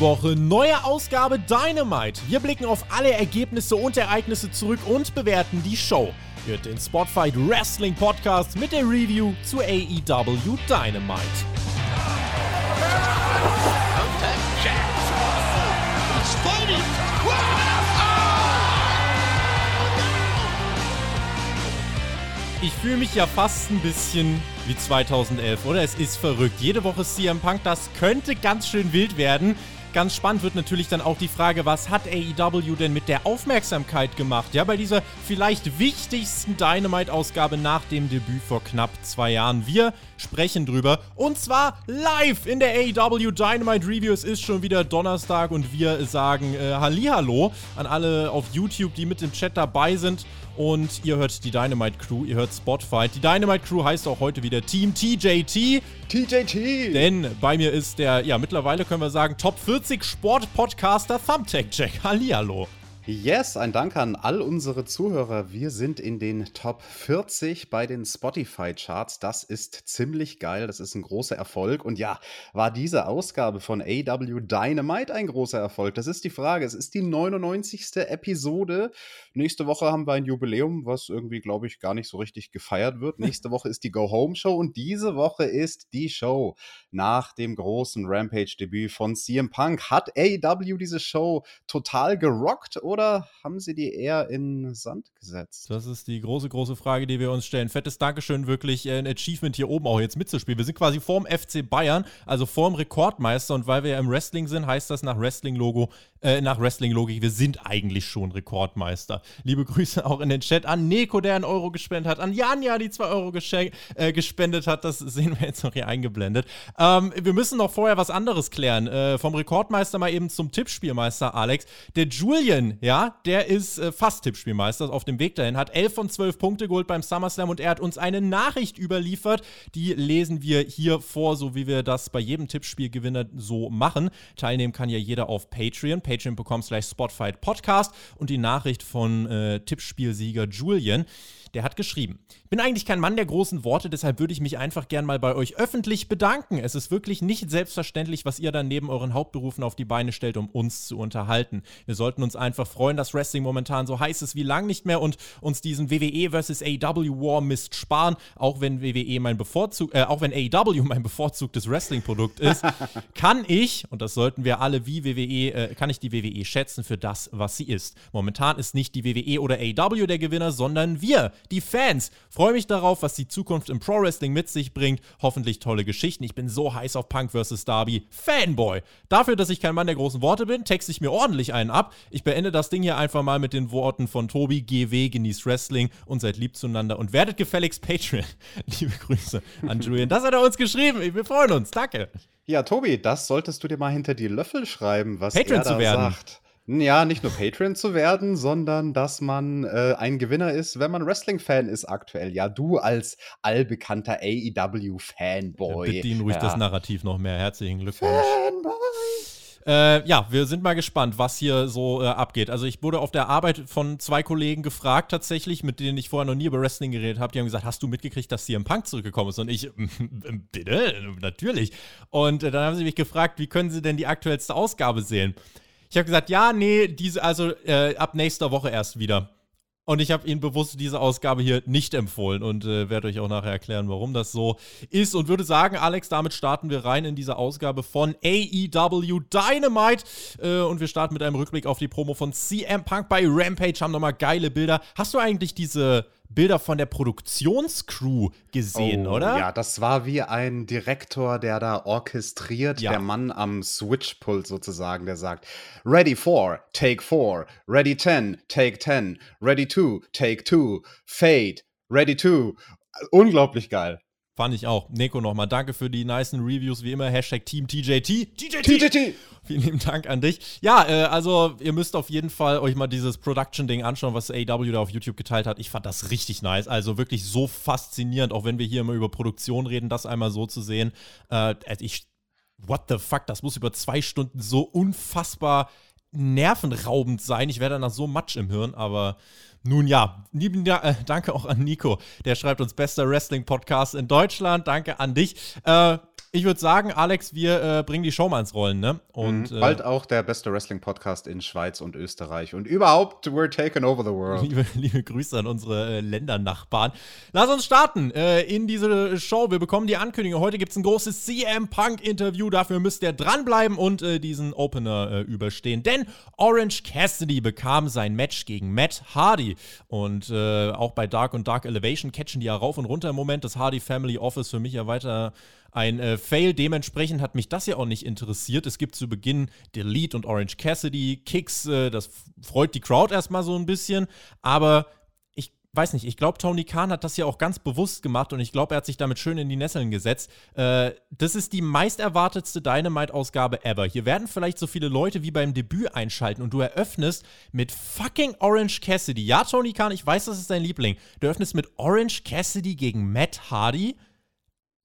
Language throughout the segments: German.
Woche, neue Ausgabe Dynamite. Wir blicken auf alle Ergebnisse und Ereignisse zurück und bewerten die Show. Hört den Spotfight Wrestling Podcast mit der Review zu AEW Dynamite. Ich fühle mich ja fast ein bisschen wie 2011, oder? Es ist verrückt. Jede Woche CM Punk, das könnte ganz schön wild werden. Ganz spannend wird natürlich dann auch die Frage, was hat AEW denn mit der Aufmerksamkeit gemacht? Ja, bei dieser vielleicht wichtigsten Dynamite-Ausgabe nach dem Debüt vor knapp zwei Jahren. Wir sprechen drüber und zwar live in der AEW Dynamite Review. Es ist schon wieder Donnerstag und wir sagen äh, Hallihallo an alle auf YouTube, die mit dem Chat dabei sind. Und ihr hört die Dynamite Crew, ihr hört Spotfight. Die Dynamite Crew heißt auch heute wieder Team TJT. TJT! Denn bei mir ist der, ja, mittlerweile können wir sagen, Top 40 Sport-Podcaster Thumbtack Jack. Hallihallo. Yes, ein Dank an all unsere Zuhörer. Wir sind in den Top 40 bei den Spotify-Charts. Das ist ziemlich geil. Das ist ein großer Erfolg. Und ja, war diese Ausgabe von AW Dynamite ein großer Erfolg? Das ist die Frage. Es ist die 99. Episode. Nächste Woche haben wir ein Jubiläum, was irgendwie, glaube ich, gar nicht so richtig gefeiert wird. Nächste Woche ist die Go-Home-Show und diese Woche ist die Show nach dem großen Rampage-Debüt von CM Punk. Hat AW diese Show total gerockt oder oder haben sie die eher in Sand gesetzt? Das ist die große, große Frage, die wir uns stellen. Fettes Dankeschön, wirklich äh, ein Achievement hier oben auch jetzt mitzuspielen. Wir sind quasi vorm FC Bayern, also vorm Rekordmeister und weil wir ja im Wrestling sind, heißt das nach Wrestling-Logo, äh, nach Wrestling-Logik, wir sind eigentlich schon Rekordmeister. Liebe Grüße auch in den Chat an Neko, der einen Euro gespendet hat, an Janja, die zwei Euro äh, gespendet hat. Das sehen wir jetzt noch hier eingeblendet. Ähm, wir müssen noch vorher was anderes klären. Äh, vom Rekordmeister mal eben zum Tippspielmeister, Alex. Der Julian, ja, der ist äh, fast Tippspielmeister auf dem Weg dahin, hat 11 von 12 Punkte geholt beim SummerSlam und er hat uns eine Nachricht überliefert. Die lesen wir hier vor, so wie wir das bei jedem Tippspielgewinner so machen. Teilnehmen kann ja jeder auf Patreon, patreon.com slash Spotfight Podcast und die Nachricht von äh, Tippspielsieger Julian. Der hat geschrieben: Bin eigentlich kein Mann der großen Worte, deshalb würde ich mich einfach gern mal bei euch öffentlich bedanken. Es ist wirklich nicht selbstverständlich, was ihr dann neben euren Hauptberufen auf die Beine stellt, um uns zu unterhalten. Wir sollten uns einfach freuen, dass Wrestling momentan so heiß ist wie lang nicht mehr und uns diesen WWE vs. AW War Mist sparen, auch wenn WWE mein Bevorzug, äh, auch wenn AW mein bevorzugtes Wrestling-Produkt ist, kann ich, und das sollten wir alle wie WWE, äh, kann ich die WWE schätzen für das, was sie ist. Momentan ist nicht die WWE oder AW der Gewinner, sondern wir, die Fans. Freue mich darauf, was die Zukunft im Pro Wrestling mit sich bringt. Hoffentlich tolle Geschichten. Ich bin so heiß auf Punk vs. Darby. Fanboy. Dafür, dass ich kein Mann der großen Worte bin, texte ich mir ordentlich einen ab. Ich beende das Ding hier einfach mal mit den Worten von Tobi, GW, genießt Wrestling und seid lieb zueinander und werdet gefälligst Patreon. Liebe Grüße an Julian. Das hat er uns geschrieben. Wir freuen uns. Danke. Ja, Tobi, das solltest du dir mal hinter die Löffel schreiben, was Patreon er da zu werden. sagt. Ja, nicht nur Patreon zu werden, sondern dass man äh, ein Gewinner ist, wenn man Wrestling-Fan ist aktuell. Ja, du als allbekannter AEW-Fanboy. Bedienen ruhig ja. das Narrativ noch mehr. Herzlichen Glückwunsch. Fanboy. Äh, ja, wir sind mal gespannt, was hier so äh, abgeht. Also ich wurde auf der Arbeit von zwei Kollegen gefragt tatsächlich, mit denen ich vorher noch nie über Wrestling geredet habe. Die haben gesagt, hast du mitgekriegt, dass CM Punk zurückgekommen ist? Und ich, bitte, natürlich. Und äh, dann haben sie mich gefragt, wie können sie denn die aktuellste Ausgabe sehen? Ich habe gesagt, ja, nee, diese, also äh, ab nächster Woche erst wieder. Und ich habe Ihnen bewusst diese Ausgabe hier nicht empfohlen und äh, werde euch auch nachher erklären, warum das so ist. Und würde sagen, Alex, damit starten wir rein in diese Ausgabe von AEW Dynamite. Äh, und wir starten mit einem Rückblick auf die Promo von CM Punk bei Rampage. Haben nochmal geile Bilder. Hast du eigentlich diese Bilder von der Produktionscrew gesehen, Oh, oder? Ja, das war wie ein Direktor, der da orchestriert, Ja. der Mann am Switchpult sozusagen, der sagt: Ready for, take four, ready 10, take 10, ready two, take two, fade, ready two. Unglaublich geil. Fand ich auch. Neko nochmal, danke für die nicen Reviews, wie immer. Hashtag Team TJT. TJT! TJT! Vielen lieben Dank an dich. Ja, äh, also ihr müsst auf jeden Fall euch mal dieses Production-Ding anschauen, was AW da auf YouTube geteilt hat. Ich fand das richtig nice. Also wirklich so faszinierend, auch wenn wir hier immer über Produktion reden, das einmal so zu sehen. Äh, also ich, what the fuck, das muss über zwei Stunden so unfassbar nervenraubend sein. Ich werde danach so matsch im Hirn, aber nun ja, lieben äh, danke auch an Nico. Der schreibt uns bester Wrestling-Podcast in Deutschland. Danke an dich. Äh, ich würde sagen, Alex, wir äh, bringen die Show mal ins Rollen, ne? Und mhm, bald äh, auch der beste Wrestling-Podcast in Schweiz und Österreich. Und überhaupt, we're taking over the world. Liebe, liebe Grüße an unsere äh, Ländernachbarn. Lass uns starten äh, in diese Show. Wir bekommen die Ankündigung. Heute gibt es ein großes CM Punk-Interview. Dafür müsst ihr dranbleiben und äh, diesen Opener überstehen. Denn Orange Cassidy bekam sein Match gegen Matt Hardy. Und auch bei Dark und Dark Elevation catchen die ja rauf und runter im Moment. Das Hardy Family Office für mich ja weiter ein äh, Fail. Dementsprechend hat mich das ja auch nicht interessiert. Es gibt zu Beginn Delete und Orange Cassidy, Kicks, äh, das freut die Crowd erstmal so ein bisschen. Aber ich weiß nicht, ich glaube, Tony Khan hat das ja auch ganz bewusst gemacht und ich glaube, er hat sich damit schön in die Nesseln gesetzt. Äh, das ist die meist erwartetste Dynamite-Ausgabe ever. Hier werden vielleicht so viele Leute wie beim Debüt einschalten und du eröffnest mit fucking Orange Cassidy. Ja, Tony Khan, ich weiß, das ist dein Liebling. Du eröffnest mit Orange Cassidy gegen Matt Hardy.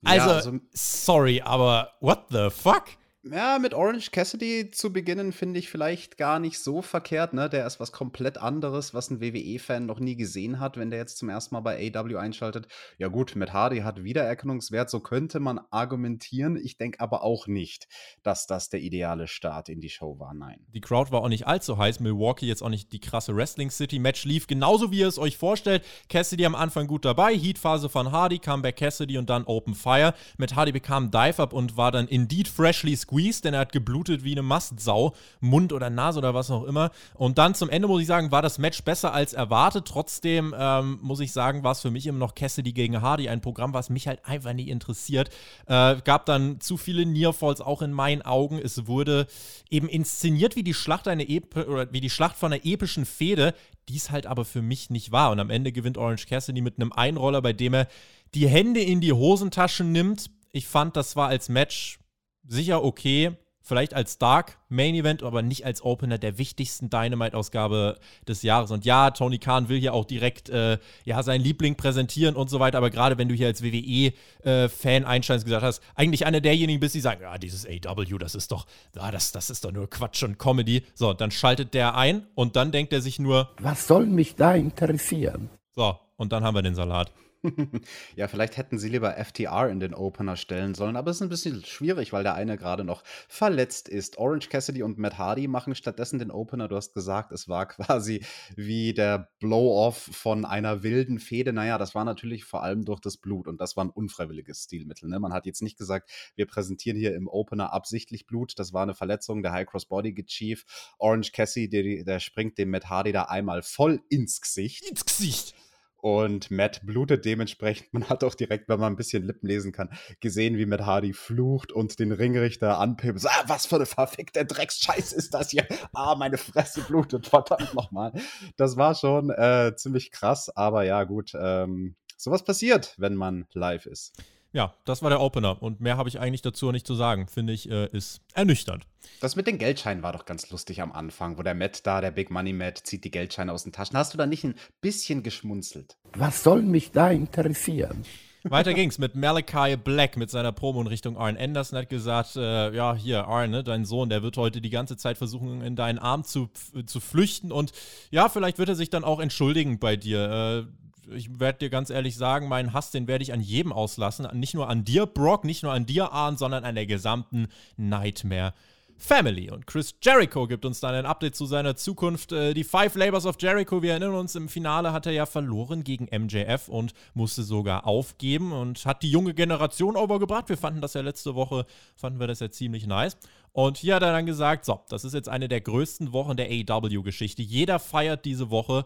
Also, ja, also, sorry, aber what the fuck? Ja, mit Orange Cassidy zu beginnen, finde ich vielleicht gar nicht so verkehrt. Ne? Der ist was komplett anderes, was ein WWE-Fan noch nie gesehen hat, wenn der jetzt zum ersten Mal bei AW einschaltet. Ja, gut, mit Hardy hat Wiedererkennungswert, so könnte man argumentieren. Ich denke aber auch nicht, dass das der ideale Start in die Show war. Nein. Die Crowd war auch nicht allzu heiß. Milwaukee jetzt auch nicht die krasse Wrestling City. Match lief genauso, wie ihr es euch vorstellt. Cassidy am Anfang gut dabei. Heat-Phase von Hardy, Comeback Cassidy und dann Open Fire. Mit Hardy bekam Dive-Up und war dann indeed freshly squeezed, denn er hat geblutet wie eine Mastsau, Mund oder Nase oder was auch immer. Und dann zum Ende muss ich sagen, war das Match besser als erwartet. Trotzdem ähm, muss ich sagen, war es für mich immer noch Cassidy gegen Hardy, ein Programm, was mich halt einfach nie interessiert. Äh, gab dann zu viele Nearfalls auch in meinen Augen. Es wurde eben inszeniert wie die Schlacht eine Ep oder wie die Schlacht von einer epischen Fehde, dies halt aber für mich nicht war. Und am Ende gewinnt Orange Cassidy mit einem Einroller, bei dem er die Hände in die Hosentaschen nimmt. Ich fand, das war als Match sicher okay. Vielleicht als Dark Main Event, aber nicht als Opener der wichtigsten Dynamite-Ausgabe des Jahres. Und ja, Tony Khan will hier auch direkt äh, ja, seinen Liebling präsentieren und so weiter. Aber gerade wenn du hier als WWE-Fan äh, einsteigst, gesagt hast, eigentlich einer derjenigen bist, die sagen, ja, dieses AW, das ist doch, ja, das, das ist doch nur Quatsch und Comedy. So, dann schaltet der ein und dann denkt er sich nur, was soll mich da interessieren? So, und dann haben wir den Salat. Ja, vielleicht hätten sie lieber FTR in den Opener stellen sollen, aber es ist ein bisschen schwierig, weil der eine gerade noch verletzt ist. Orange Cassidy und Matt Hardy machen stattdessen den Opener. Du hast gesagt, es war quasi wie der Blow-off von einer wilden Fehde. Naja, das war natürlich vor allem durch das Blut und das war ein unfreiwilliges Stilmittel. Ne? Man hat jetzt nicht gesagt, wir präsentieren hier im Opener absichtlich Blut. Das war eine Verletzung, der High Cross Body Chief. Orange Cassidy, der, der springt dem Matt Hardy da einmal voll ins Gesicht. Ins Gesicht! Und Matt blutet dementsprechend. Man hat auch direkt, wenn man ein bisschen Lippen lesen kann, gesehen, wie Matt Hardy flucht und den Ringrichter anpippt. Ah, was für eine verfickte Drecksscheiß ist das hier? Ah, meine Fresse blutet, verdammt nochmal. Das war schon äh, ziemlich krass, aber ja, gut. Ähm, sowas passiert, wenn man live ist. Ja, das war der Opener. Und mehr habe ich eigentlich dazu nicht zu sagen. Finde ich, äh, ist ernüchternd. Das mit den Geldscheinen war doch ganz lustig am Anfang, wo der Matt da, der Big Money Matt, zieht die Geldscheine aus den Taschen. Hast du da nicht ein bisschen geschmunzelt? Was soll mich da interessieren? Weiter ging's mit Malachi Black mit seiner Promo in Richtung Arn Anderson. Hat gesagt, äh, ja, hier, Arn, ne, dein Sohn, der wird heute die ganze Zeit versuchen, in deinen Arm zu, zu flüchten. Und ja, vielleicht wird er sich dann auch entschuldigen bei dir. Äh, ich werde dir ganz ehrlich sagen, meinen Hass, den werde ich an jedem auslassen. Nicht nur an dir, Brock, nicht nur an dir, Arn, sondern an der gesamten Nightmare. Family. Und Chris Jericho gibt uns dann ein Update zu seiner Zukunft. Äh, die Five Labors of Jericho, wir erinnern uns, im Finale hat er ja verloren gegen MJF und musste sogar aufgeben und hat die junge Generation overgebracht. Wir fanden das ja letzte Woche, fanden wir das ja ziemlich nice. Und hier hat er dann gesagt, so, das ist jetzt eine der größten Wochen der AEW-Geschichte. Jeder feiert diese Woche,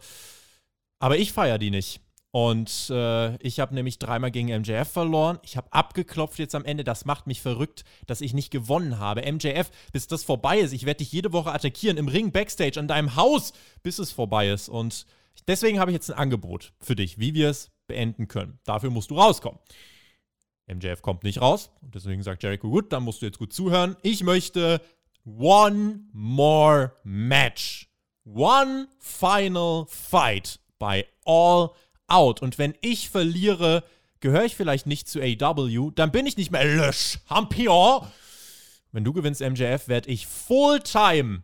aber ich feiere die nicht. Und äh, ich habe nämlich dreimal gegen MJF verloren. Ich habe abgeklopft jetzt am Ende. Das macht mich verrückt, dass ich nicht gewonnen habe. MJF, bis das vorbei ist. Ich werde dich jede Woche attackieren im Ring, Backstage, an deinem Haus, bis es vorbei ist. Und deswegen habe ich jetzt ein Angebot für dich, wie wir es beenden können. Dafür musst du rauskommen. MJF kommt nicht raus. Und deswegen sagt Jericho, gut, dann musst du jetzt gut zuhören. Ich möchte one more match. One final fight by all out. Und wenn ich verliere, gehöre ich vielleicht nicht zu AW, dann bin ich nicht mehr Le Champion. Wenn du gewinnst, MJF, werde ich Fulltime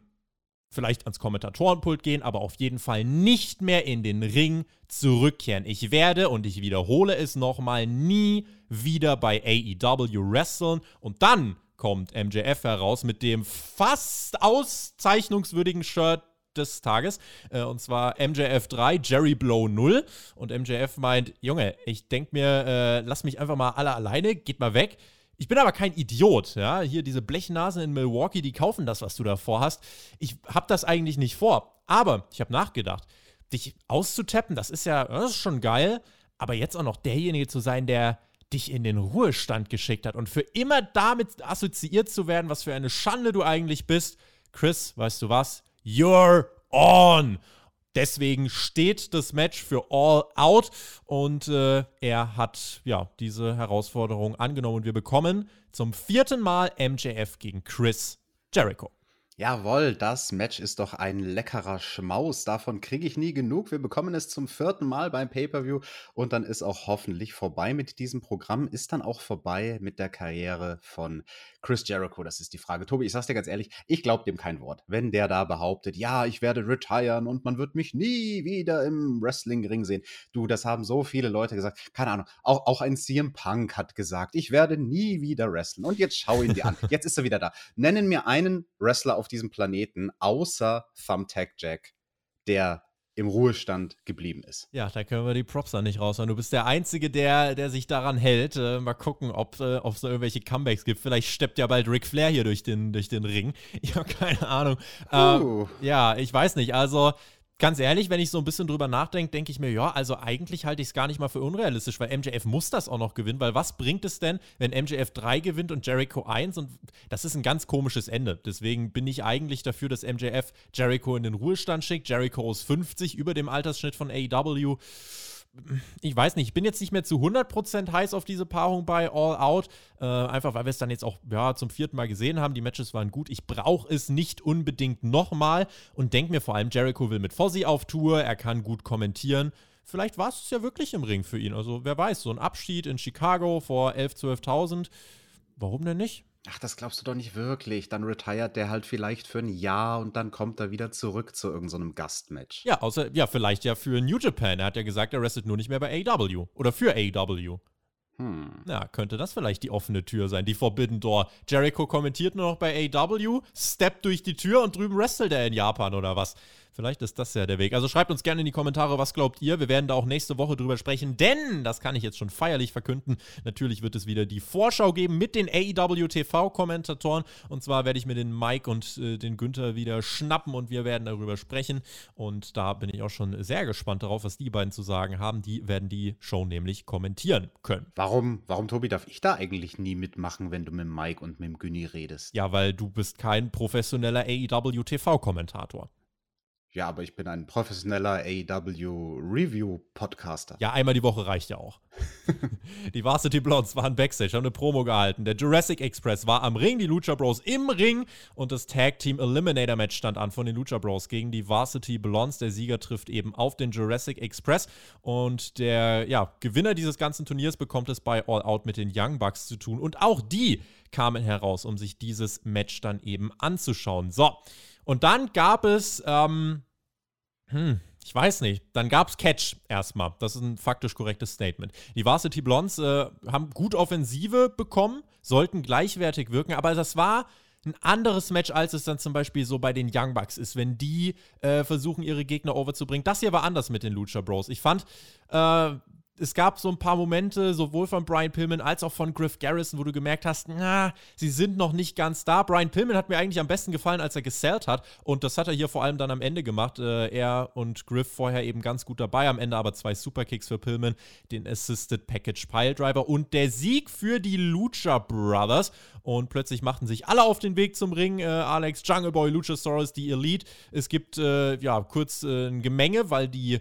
vielleicht ans Kommentatorenpult gehen, aber auf jeden Fall nicht mehr in den Ring zurückkehren. Ich werde, und ich wiederhole es nochmal, nie wieder bei AEW wresteln. Und dann kommt MJF heraus mit dem fast auszeichnungswürdigen Shirt des Tages. Äh, und zwar MJF 3, Jerry Blow 0. Und MJF meint, Junge, ich denke mir, äh, lass mich einfach mal alle alleine, geht mal weg. Ich bin aber kein Idiot, ja. Hier diese Blechnasen in Milwaukee, die kaufen das, was du da vorhast. Ich habe das eigentlich nicht vor. Aber ich habe nachgedacht, dich auszutappen, das ist ja, das ist schon geil. Aber jetzt auch noch derjenige zu sein, der dich in den Ruhestand geschickt hat und für immer damit assoziiert zu werden, was für eine Schande du eigentlich bist. Chris, weißt du was? You're on. Deswegen steht das Match für All Out und äh, er hat ja diese Herausforderung angenommen und wir bekommen zum vierten Mal MJF gegen Chris Jericho. Jawohl, das Match ist doch ein leckerer Schmaus. Davon kriege ich nie genug. Wir bekommen es zum vierten Mal beim Pay-Per-View und dann ist auch hoffentlich vorbei mit diesem Programm. Ist dann auch vorbei mit der Karriere von Chris Jericho? Das ist die Frage. Tobi, ich sag's dir ganz ehrlich, ich glaube dem kein Wort. Wenn der da behauptet, ja, ich werde retiren und man wird mich nie wieder im Wrestling-Ring sehen. Du, das haben so viele Leute gesagt. Keine Ahnung. Auch, auch ein CM Punk hat gesagt, ich werde nie wieder wrestlen. Und jetzt schau ihn dir an. Jetzt ist er wieder da. Nennen mir einen Wrestler auf diesem Planeten, außer Thumbtack Jack, der im Ruhestand geblieben ist. Ja, da können wir die Props dann nicht raushauen. Du bist der Einzige, der, der sich daran hält. Äh, mal gucken, ob äh, es da irgendwelche Comebacks gibt. Vielleicht steppt ja bald Ric Flair hier durch den, durch den Ring. Ich habe keine Ahnung. Uh. Äh, ja, ich weiß nicht. Also, ganz ehrlich, wenn ich so ein bisschen drüber nachdenke, denke ich mir, ja, also eigentlich halte ich es gar nicht mal für unrealistisch, weil MJF muss das auch noch gewinnen, weil was bringt es denn, wenn MJF 3 gewinnt und Jericho 1 und das ist ein ganz komisches Ende. Deswegen bin ich eigentlich dafür, dass MJF Jericho in den Ruhestand schickt. Jericho ist 50 über dem Altersschnitt von AEW ich weiß nicht, ich bin jetzt nicht mehr zu 100% heiß auf diese Paarung bei All Out, äh, einfach weil wir es dann jetzt auch ja, zum vierten Mal gesehen haben. Die Matches waren gut. Ich brauche es nicht unbedingt nochmal und denke mir vor allem, Jericho will mit Fozzy auf Tour, er kann gut kommentieren. Vielleicht war es ja wirklich im Ring für ihn. Also wer weiß, so ein Abschied in Chicago vor 11.000, 12.000, warum denn nicht? Ach, das glaubst du doch nicht wirklich. Dann retired der halt vielleicht für ein Jahr und dann kommt er wieder zurück zu irgendeinem so Gastmatch. Ja, außer, ja, vielleicht ja für New Japan. Er hat ja gesagt, er restet nur nicht mehr bei AW. Oder für AW. Hm. Ja, könnte das vielleicht die offene Tür sein, die Forbidden Door. Jericho kommentiert nur noch bei AW, steppt durch die Tür und drüben wrestelt er in Japan oder was. Vielleicht ist das ja der Weg. Also schreibt uns gerne in die Kommentare, was glaubt ihr. Wir werden da auch nächste Woche drüber sprechen, denn, das kann ich jetzt schon feierlich verkünden, natürlich wird es wieder die Vorschau geben mit den AEW TV-Kommentatoren. Und zwar werde ich mir den Mike und äh, den Günther wieder schnappen und wir werden darüber sprechen. Und da bin ich auch schon sehr gespannt darauf, was die beiden zu sagen haben. Die werden die Show nämlich kommentieren können. Warum, warum, Tobi, darf ich da eigentlich nie mitmachen, wenn du mit Mike und mit dem Günni redest? Ja, weil du bist kein professioneller AEW TV-Kommentator. Ja, aber ich bin ein professioneller AEW Review Podcaster. Ja, einmal die Woche reicht ja auch. die Varsity Blondes waren Backstage, haben eine Promo gehalten. Der Jurassic Express war am Ring, die Lucha Bros im Ring und das Tag Team Eliminator Match stand an von den Lucha Bros gegen die Varsity Blondes. Der Sieger trifft eben auf den Jurassic Express und der ja, Gewinner dieses ganzen Turniers bekommt es bei All Out mit den Young Bucks zu tun und auch die kamen heraus, um sich dieses Match dann eben anzuschauen. So. Und dann gab es, ähm, hm, ich weiß nicht, dann gab es Catch erstmal. Das ist ein faktisch korrektes Statement. Die Varsity Blondes äh, haben gut Offensive bekommen, sollten gleichwertig wirken, aber das war ein anderes Match, als es dann zum Beispiel so bei den Young Bucks ist, wenn die äh, versuchen, ihre Gegner overzubringen. Das hier war anders mit den Lucha Bros. Ich fand, äh, es gab so ein paar Momente, sowohl von Brian Pillman als auch von Griff Garrison, wo du gemerkt hast, na, sie sind noch nicht ganz da. Brian Pillman hat mir eigentlich am besten gefallen, als er gesellt hat. Und das hat er hier vor allem dann am Ende gemacht. Äh, er und Griff vorher eben ganz gut dabei. Am Ende aber zwei Superkicks für Pillman, den Assisted Package Piledriver und der Sieg für die Lucha Brothers. Und plötzlich machten sich alle auf den Weg zum Ring. Äh, Alex, Jungle Boy, Luchasaurus, die Elite. Es gibt äh, ja kurz äh, ein Gemenge, weil die die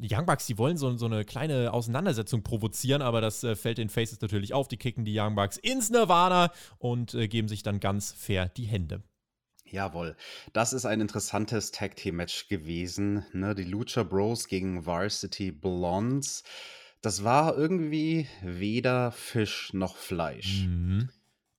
Young Bucks, die wollen so, so eine kleine Auseinandersetzung provozieren, aber das äh, fällt den Faces natürlich auf. Die kicken die Young Bucks ins Nirvana und äh, geben sich dann ganz fair die Hände. Jawohl, das ist ein interessantes Tag Team Match gewesen. Ne? Die Lucha Bros gegen Varsity Blondes. Das war irgendwie weder Fisch noch Fleisch. Mhm.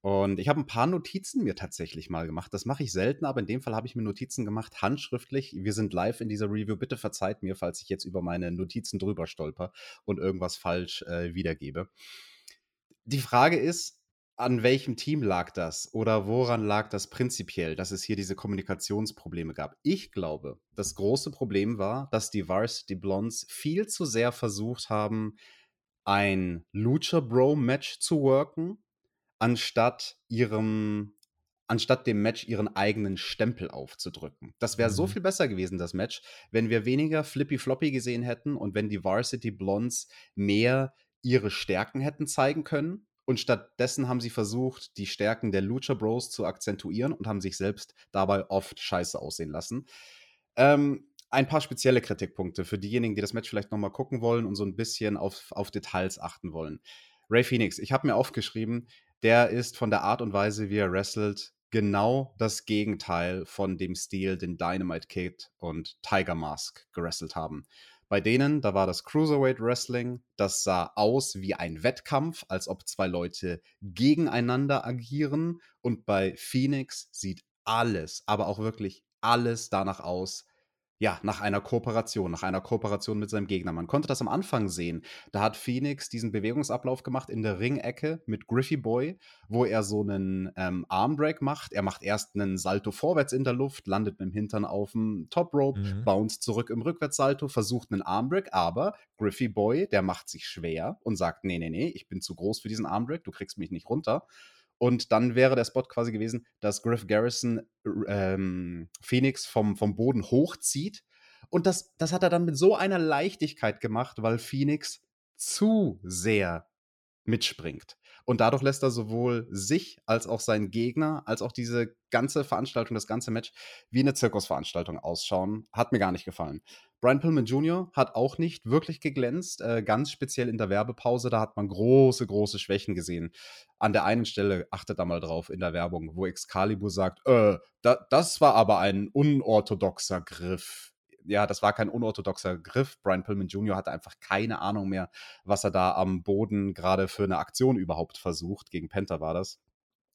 Und ich habe ein paar Notizen mir tatsächlich mal gemacht. Das mache ich selten, aber in dem Fall habe ich mir Notizen gemacht, handschriftlich. Wir sind live in dieser Review. Bitte verzeiht mir, falls ich jetzt über meine Notizen drüber stolper und irgendwas falsch äh, wiedergebe. Die Frage ist, an welchem Team lag das oder woran lag das prinzipiell, dass es hier diese Kommunikationsprobleme gab? Ich glaube, das große Problem war, dass die Varsity Blondes viel zu sehr versucht haben, ein Lucha Bro Match zu worken, anstatt ihrem anstatt dem Match ihren eigenen Stempel aufzudrücken. Das wäre mhm. so viel besser gewesen, das Match, wenn wir weniger Flippy Floppy gesehen hätten und wenn die Varsity Blondes mehr ihre Stärken hätten zeigen können. Und stattdessen haben sie versucht, die Stärken der Lucha Bros zu akzentuieren und haben sich selbst dabei oft scheiße aussehen lassen. Ähm, ein paar spezielle Kritikpunkte für diejenigen, die das Match vielleicht nochmal gucken wollen und so ein bisschen auf, auf Details achten wollen. Ray Phoenix, ich habe mir aufgeschrieben, der ist von der Art und Weise, wie er wrestelt, genau das Gegenteil von dem Stil, den Dynamite Kid und Tiger Mask gerestelt haben. Bei denen, da war das Cruiserweight Wrestling, das sah aus wie ein Wettkampf, als ob zwei Leute gegeneinander agieren. Und bei Phoenix sieht alles, aber auch wirklich alles danach aus, ja, nach einer Kooperation, nach einer Kooperation mit seinem Gegner. Man konnte das am Anfang sehen. Da hat Phoenix diesen Bewegungsablauf gemacht in der Ringecke mit Griffey Boy, wo er so einen ähm, Armbreak macht. Er macht erst einen Salto vorwärts in der Luft, landet mit dem Hintern auf dem Top Rope, mhm. bounce zurück im Rückwärtssalto, versucht einen Armbreak, aber Griffey Boy, der macht sich schwer und sagt, nee, nee, nee, ich bin zu groß für diesen Armbreak, du kriegst mich nicht runter. Und dann wäre der Spot quasi gewesen, dass Griff Garrison ähm, Phoenix vom, vom Boden hochzieht. Und das, das hat er dann mit so einer Leichtigkeit gemacht, weil Phoenix zu sehr mitspringt. Und dadurch lässt er sowohl sich als auch seinen Gegner, als auch diese ganze Veranstaltung, das ganze Match wie eine Zirkusveranstaltung ausschauen. Hat mir gar nicht gefallen. Brian Pillman Jr. hat auch nicht wirklich geglänzt, äh, ganz speziell in der Werbepause, da hat man große, große Schwächen gesehen. An der einen Stelle, achtet da mal drauf in der Werbung, wo Excalibur sagt, äh, da, das war aber ein unorthodoxer Griff. Ja, das war kein unorthodoxer Griff. Brian Pillman Jr. hatte einfach keine Ahnung mehr, was er da am Boden gerade für eine Aktion überhaupt versucht. Gegen Penta war das.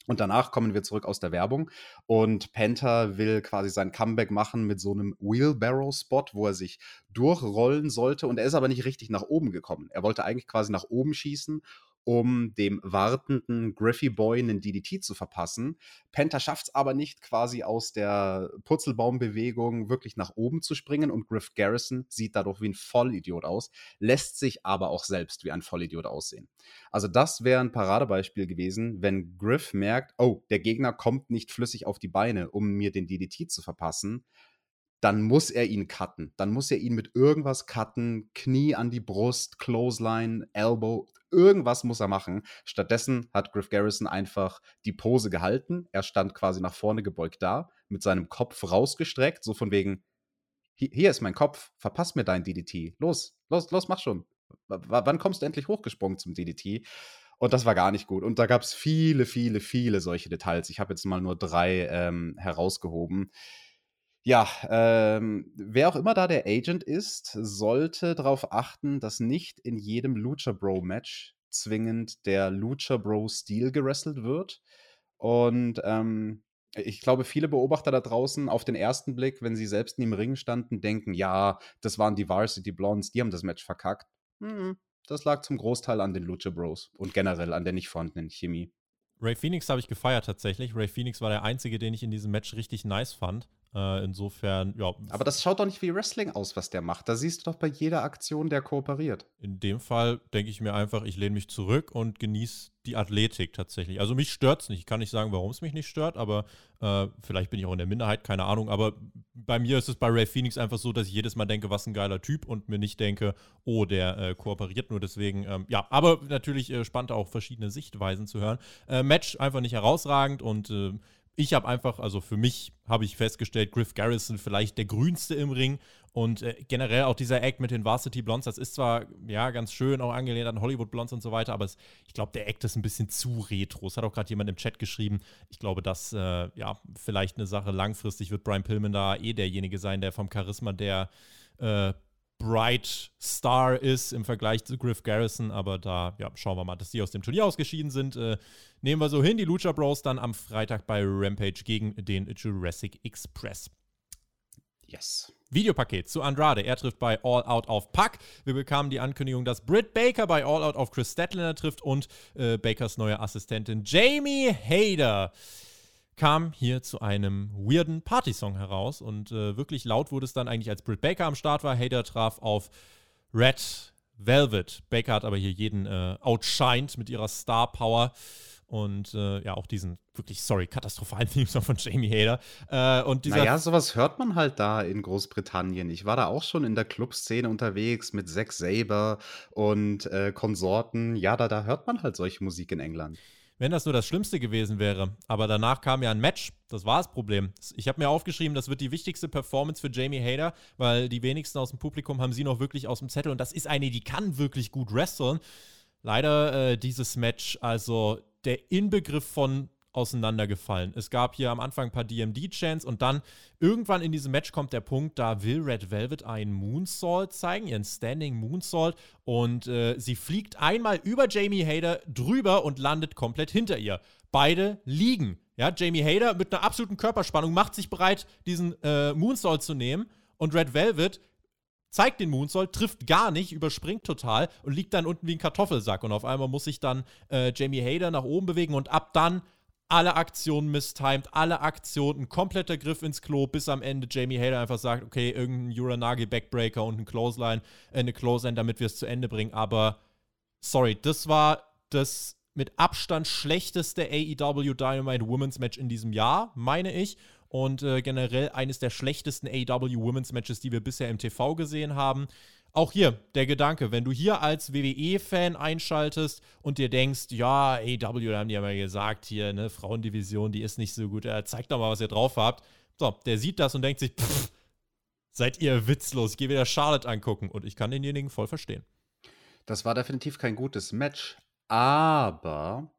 Und danach kommen wir zurück aus der Werbung und Penta will quasi sein Comeback machen mit so einem Wheelbarrow-Spot, wo er sich durchrollen sollte und er ist aber nicht richtig nach oben gekommen. Er wollte eigentlich quasi nach oben schießen um dem wartenden Griffey Boy einen DDT zu verpassen. Penta schafft es aber nicht, quasi aus der Purzelbaumbewegung wirklich nach oben zu springen und Griff Garrison sieht dadurch wie ein Vollidiot aus, lässt sich aber auch selbst wie ein Vollidiot aussehen. Also das wäre ein Paradebeispiel gewesen, wenn Griff merkt, oh, der Gegner kommt nicht flüssig auf die Beine, um mir den DDT zu verpassen dann muss er ihn cutten. Dann muss er ihn mit irgendwas cutten. Knie an die Brust, Clothesline, Elbow, irgendwas muss er machen. Stattdessen hat Griff Garrison einfach die Pose gehalten. Er stand quasi nach vorne gebeugt da, mit seinem Kopf rausgestreckt, so von wegen, hier ist mein Kopf, verpass mir dein DDT. Los, los, los, mach schon. W wann kommst du endlich hochgesprungen zum DDT? Und das war gar nicht gut. Und da gab es viele, viele, viele solche Details. Ich habe jetzt mal nur drei ähm, herausgehoben. Ja, ähm, wer auch immer da der Agent ist, sollte darauf achten, dass nicht in jedem Lucha Bro Match zwingend der Lucha Bro Stil gerestelt wird. Und ähm, ich glaube, viele Beobachter da draußen auf den ersten Blick, wenn sie selbst in dem Ring standen, denken, ja, das waren die Varsity Blondes, die haben das Match verkackt. Hm, das lag zum Großteil an den Lucha Bros und generell an der nicht vorhandenen Chemie. Ray Phoenix habe ich gefeiert tatsächlich. Ray Phoenix war der einzige, den ich in diesem Match richtig nice fand. Äh, insofern, ja. Aber das schaut doch nicht wie Wrestling aus, was der macht. Da siehst du doch bei jeder Aktion, der kooperiert. In dem Fall denke ich mir einfach, ich lehne mich zurück und genieße die Athletik tatsächlich. Also mich stört es nicht. Ich kann nicht sagen, warum es mich nicht stört, aber äh, vielleicht bin ich auch in der Minderheit, keine Ahnung. Aber bei mir ist es bei Ray Phoenix einfach so, dass ich jedes Mal denke, was ein geiler Typ und mir nicht denke, oh, der äh, kooperiert nur deswegen. Ähm, ja, aber natürlich äh, spannend auch verschiedene Sichtweisen zu hören. Äh, Match einfach nicht herausragend und äh, ich habe einfach, also für mich habe ich festgestellt, Griff Garrison vielleicht der grünste im Ring und äh, generell auch dieser Act mit den Varsity Blondes, das ist zwar ja ganz schön, auch angelehnt an Hollywood Blondes und so weiter, aber es, ich glaube, der Act ist ein bisschen zu retro. Es hat auch gerade jemand im Chat geschrieben. Ich glaube, dass äh, ja vielleicht eine Sache langfristig wird Brian Pillman da eh derjenige sein, der vom Charisma der äh, Bright Star ist im Vergleich zu Griff Garrison, aber da ja, schauen wir mal, dass die aus dem Turnier ausgeschieden sind. Äh, nehmen wir so hin, die Lucha Bros dann am Freitag bei Rampage gegen den Jurassic Express. Yes. Videopaket zu Andrade. Er trifft bei All Out auf Puck. Wir bekamen die Ankündigung, dass Britt Baker bei All Out auf Chris Statlander trifft und äh, Bakers neue Assistentin Jamie Hader kam hier zu einem weirden Partysong heraus und äh, wirklich laut wurde es dann eigentlich, als Britt Baker am Start war. Hader traf auf Red Velvet. Baker hat aber hier jeden äh, outshined mit ihrer Star Power und äh, ja, auch diesen wirklich, sorry, katastrophalen Theme-Song von Jamie Hader. Äh, und dieser naja, sowas hört man halt da in Großbritannien. Ich war da auch schon in der Clubszene unterwegs mit Zack Saber und äh, Konsorten. Ja, da, da hört man halt solche Musik in England. Wenn das nur das Schlimmste gewesen wäre, aber danach kam ja ein Match, das war das Problem. Ich habe mir aufgeschrieben, das wird die wichtigste Performance für Jamie Hader, weil die wenigsten aus dem Publikum haben sie noch wirklich aus dem Zettel und das ist eine, die kann wirklich gut wresteln. Leider äh, dieses Match, also der Inbegriff von auseinandergefallen. Es gab hier am Anfang ein paar DMD-Chants und dann irgendwann in diesem Match kommt der Punkt, da will Red Velvet einen Moonsault zeigen, ihren Standing Moonsault und äh, sie fliegt einmal über Jamie Hader drüber und landet komplett hinter ihr. Beide liegen. Ja, Jamie Hader mit einer absoluten Körperspannung macht sich bereit, diesen äh, Moonsault zu nehmen und Red Velvet zeigt den Moonsault, trifft gar nicht, überspringt total und liegt dann unten wie ein Kartoffelsack. Und auf einmal muss sich dann äh, Jamie Hader nach oben bewegen und ab dann alle Aktionen mistimed, alle Aktionen, ein kompletter Griff ins Klo, bis am Ende Jamie Hader einfach sagt, okay, irgendein Uranagi Backbreaker und ein Clothesline, äh, eine Clothesline, damit wir es zu Ende bringen. Aber sorry, das war das mit Abstand schlechteste AEW Dynamite Women's Match in diesem Jahr, meine ich. Und äh, generell eines der schlechtesten AEW Women's Matches, die wir bisher im TV gesehen haben. Auch hier der Gedanke, wenn du hier als WWE-Fan einschaltest und dir denkst, ja, AW, da haben die ja mal gesagt, hier, ne, Frauendivision, die ist nicht so gut, äh, zeigt doch mal, was ihr drauf habt. So, der sieht das und denkt sich, pff, seid ihr witzlos, ich gehe wieder Charlotte angucken. Und ich kann denjenigen voll verstehen. Das war definitiv kein gutes Match, aber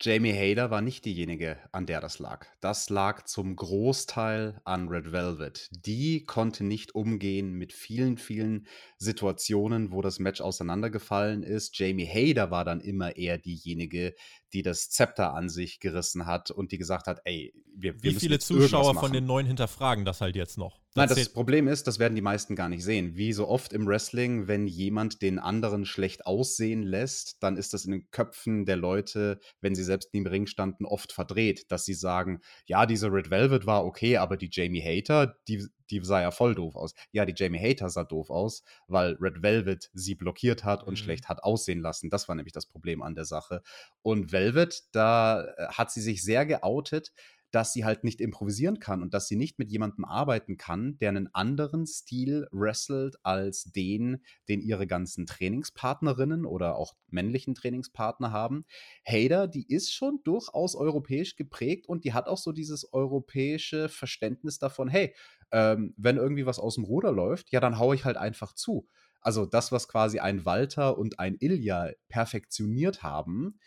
Jamie Hader war nicht diejenige, an der das lag. Das lag zum Großteil an Red Velvet. Die konnte nicht umgehen mit vielen, vielen Situationen, wo das Match auseinandergefallen ist. Jamie Hader war dann immer eher diejenige, die das Zepter an sich gerissen hat und die gesagt hat, ey, wir, wir Wie viele Zuschauer von den neuen hinterfragen das halt jetzt noch? Nein, das Problem ist, das werden die meisten gar nicht sehen. Wie so oft im Wrestling, wenn jemand den anderen schlecht aussehen lässt, dann ist das in den Köpfen der Leute, wenn sie selbst nie im Ring standen, oft verdreht, dass sie sagen, ja, diese Red Velvet war okay, aber die Jamie Hater, die, die sah ja voll doof aus. Ja, die Jamie Hater sah doof aus, weil Red Velvet sie blockiert hat und mhm. schlecht hat aussehen lassen. Das war nämlich das Problem an der Sache. Und Velvet, da äh, hat sie sich sehr geoutet, dass sie halt nicht improvisieren kann und dass sie nicht mit jemandem arbeiten kann, der einen anderen Stil wrestelt als den, den ihre ganzen Trainingspartnerinnen oder auch männlichen Trainingspartner haben. Hader, die ist schon durchaus europäisch geprägt und die hat auch so dieses europäische Verständnis davon, hey, ähm, wenn irgendwie was aus dem Ruder läuft, ja, dann haue ich halt einfach zu. Also das, was quasi ein Walter und ein Ilja perfektioniert haben,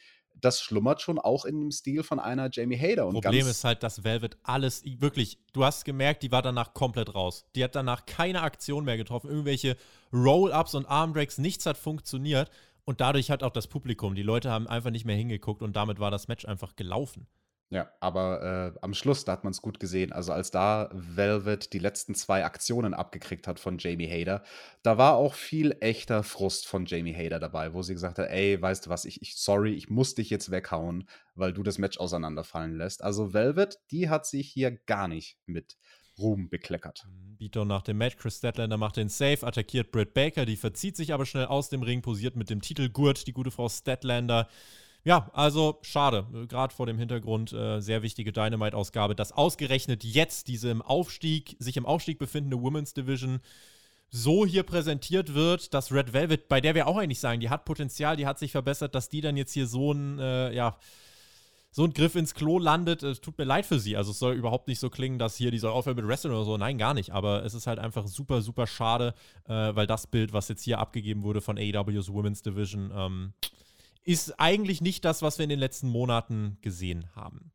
das schlummert schon auch in dem Stil von einer Jamie Hader. Und Problem ist halt, dass Velvet alles, wirklich, du hast gemerkt, die war danach komplett raus. Die hat danach keine Aktion mehr getroffen, irgendwelche Roll-Ups und Armbreaks, nichts hat funktioniert. Und dadurch hat auch das Publikum, die Leute haben einfach nicht mehr hingeguckt und damit war das Match einfach gelaufen. Ja, aber äh, am Schluss, da hat man es gut gesehen. Also als da Velvet die letzten zwei Aktionen abgekriegt hat von Jamie Hader, da war auch viel echter Frust von Jamie Hader dabei, wo sie gesagt hat, ey, weißt du was, ich, ich sorry, ich muss dich jetzt weghauen, weil du das Match auseinanderfallen lässt. Also Velvet, die hat sich hier gar nicht mit Ruhm bekleckert. Bito nach dem Match, Chris Statlander macht den Save, attackiert Britt Baker, die verzieht sich aber schnell aus dem Ring, posiert mit dem Titelgurt, die gute Frau Statlander ja, also schade. Gerade vor dem Hintergrund äh, sehr wichtige Dynamite-Ausgabe, dass ausgerechnet jetzt diese im Aufstieg, sich im Aufstieg befindende Women's Division so hier präsentiert wird, dass Red Velvet, bei der wir auch eigentlich sagen, die hat Potenzial, die hat sich verbessert, dass die dann jetzt hier so ein, äh, ja, so ein Griff ins Klo landet. Es tut mir leid für sie. Also es soll überhaupt nicht so klingen, dass hier die soll aufhören mit Wrestling oder so. Nein, gar nicht. Aber es ist halt einfach super, super schade, äh, weil das Bild, was jetzt hier abgegeben wurde von AEW's Women's Division, ähm, ist eigentlich nicht das, was wir in den letzten Monaten gesehen haben.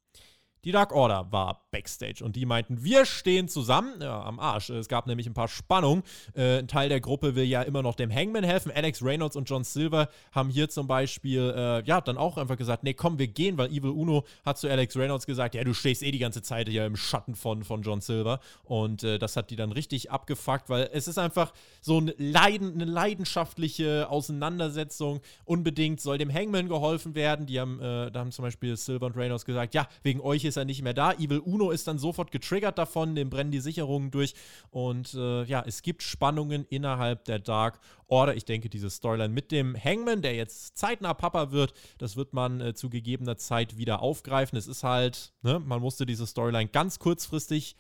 Die Dark Order war Backstage und die meinten, wir stehen zusammen, ja, am Arsch. Es gab nämlich ein paar Spannungen. Äh, ein Teil der Gruppe will ja immer noch dem Hangman helfen. Alex Reynolds und John Silver haben hier zum Beispiel, äh, ja, dann auch einfach gesagt, nee, komm, wir gehen, weil Evil Uno hat zu Alex Reynolds gesagt, ja, du stehst eh die ganze Zeit hier im Schatten von, von John Silver. Und äh, das hat die dann richtig abgefuckt, weil es ist einfach so ein Leiden, eine leidenschaftliche Auseinandersetzung. Unbedingt soll dem Hangman geholfen werden. Die haben, äh, da haben zum Beispiel Silver und Reynolds gesagt, ja, wegen euch ist er nicht mehr da. Evil Uno ist dann sofort getriggert davon, dem brennen die Sicherungen durch. Und äh, ja, es gibt Spannungen innerhalb der Dark Order. Ich denke, diese Storyline mit dem Hangman, der jetzt zeitnah Papa wird, das wird man äh, zu gegebener Zeit wieder aufgreifen. Es ist halt, ne, man musste diese Storyline ganz kurzfristig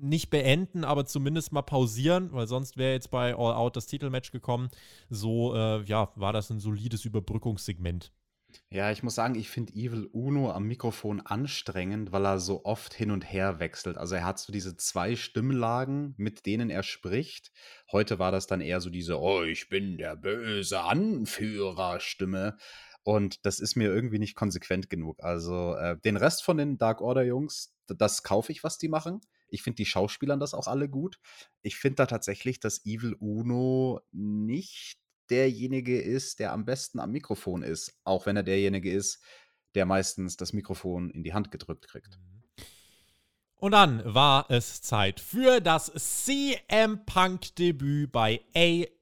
nicht beenden, aber zumindest mal pausieren, weil sonst wäre jetzt bei All Out das Titelmatch gekommen. So, äh, ja, war das ein solides Überbrückungssegment. Ja, ich muss sagen, ich finde Evil Uno am Mikrofon anstrengend, weil er so oft hin und her wechselt. Also er hat so diese zwei Stimmlagen, mit denen er spricht. Heute war das dann eher so diese, oh, ich bin der böse Anführer-Stimme. Und das ist mir irgendwie nicht konsequent genug. Also äh, den Rest von den Dark Order-Jungs, das kaufe ich, was die machen. Ich finde die Schauspielern das auch alle gut. Ich finde da tatsächlich, dass Evil Uno nicht derjenige ist, der am besten am Mikrofon ist, auch wenn er derjenige ist, der meistens das Mikrofon in die Hand gedrückt kriegt. Mhm. Und dann war es Zeit für das CM Punk Debüt bei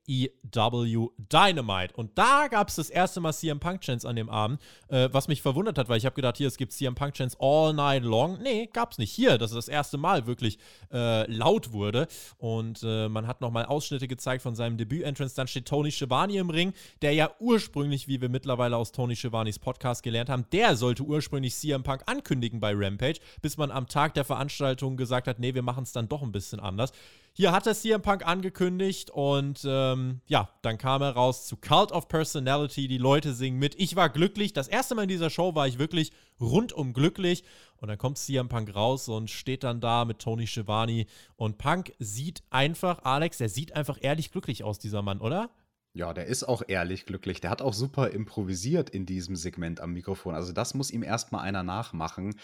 AEW Dynamite. Und da gab es das erste Mal CM Punk Chance an dem Abend, äh, was mich verwundert hat, weil ich habe gedacht, hier, es gibt CM Punk Chance all night long. Nee, gab es nicht. Hier, dass es das erste Mal wirklich äh, laut wurde. Und äh, man hat nochmal Ausschnitte gezeigt von seinem Debüt-Entrance. Dann steht Tony Schiavone im Ring, der ja ursprünglich, wie wir mittlerweile aus Tony Schiavones Podcast gelernt haben, der sollte ursprünglich CM Punk ankündigen bei Rampage, bis man am Tag der Veranstaltung gesagt hat, nee, wir machen es dann doch ein bisschen anders. Hier hat er CM Punk angekündigt und ähm, ja, dann kam er raus zu Cult of Personality. Die Leute singen mit. Ich war glücklich. Das erste Mal in dieser Show war ich wirklich rundum glücklich. Und dann kommt CM Punk raus und steht dann da mit Tony Schiavone. Und Punk sieht einfach, Alex, der sieht einfach ehrlich glücklich aus, dieser Mann, oder? Ja, der ist auch ehrlich glücklich. Der hat auch super improvisiert in diesem Segment am Mikrofon. Also das muss ihm erstmal einer nachmachen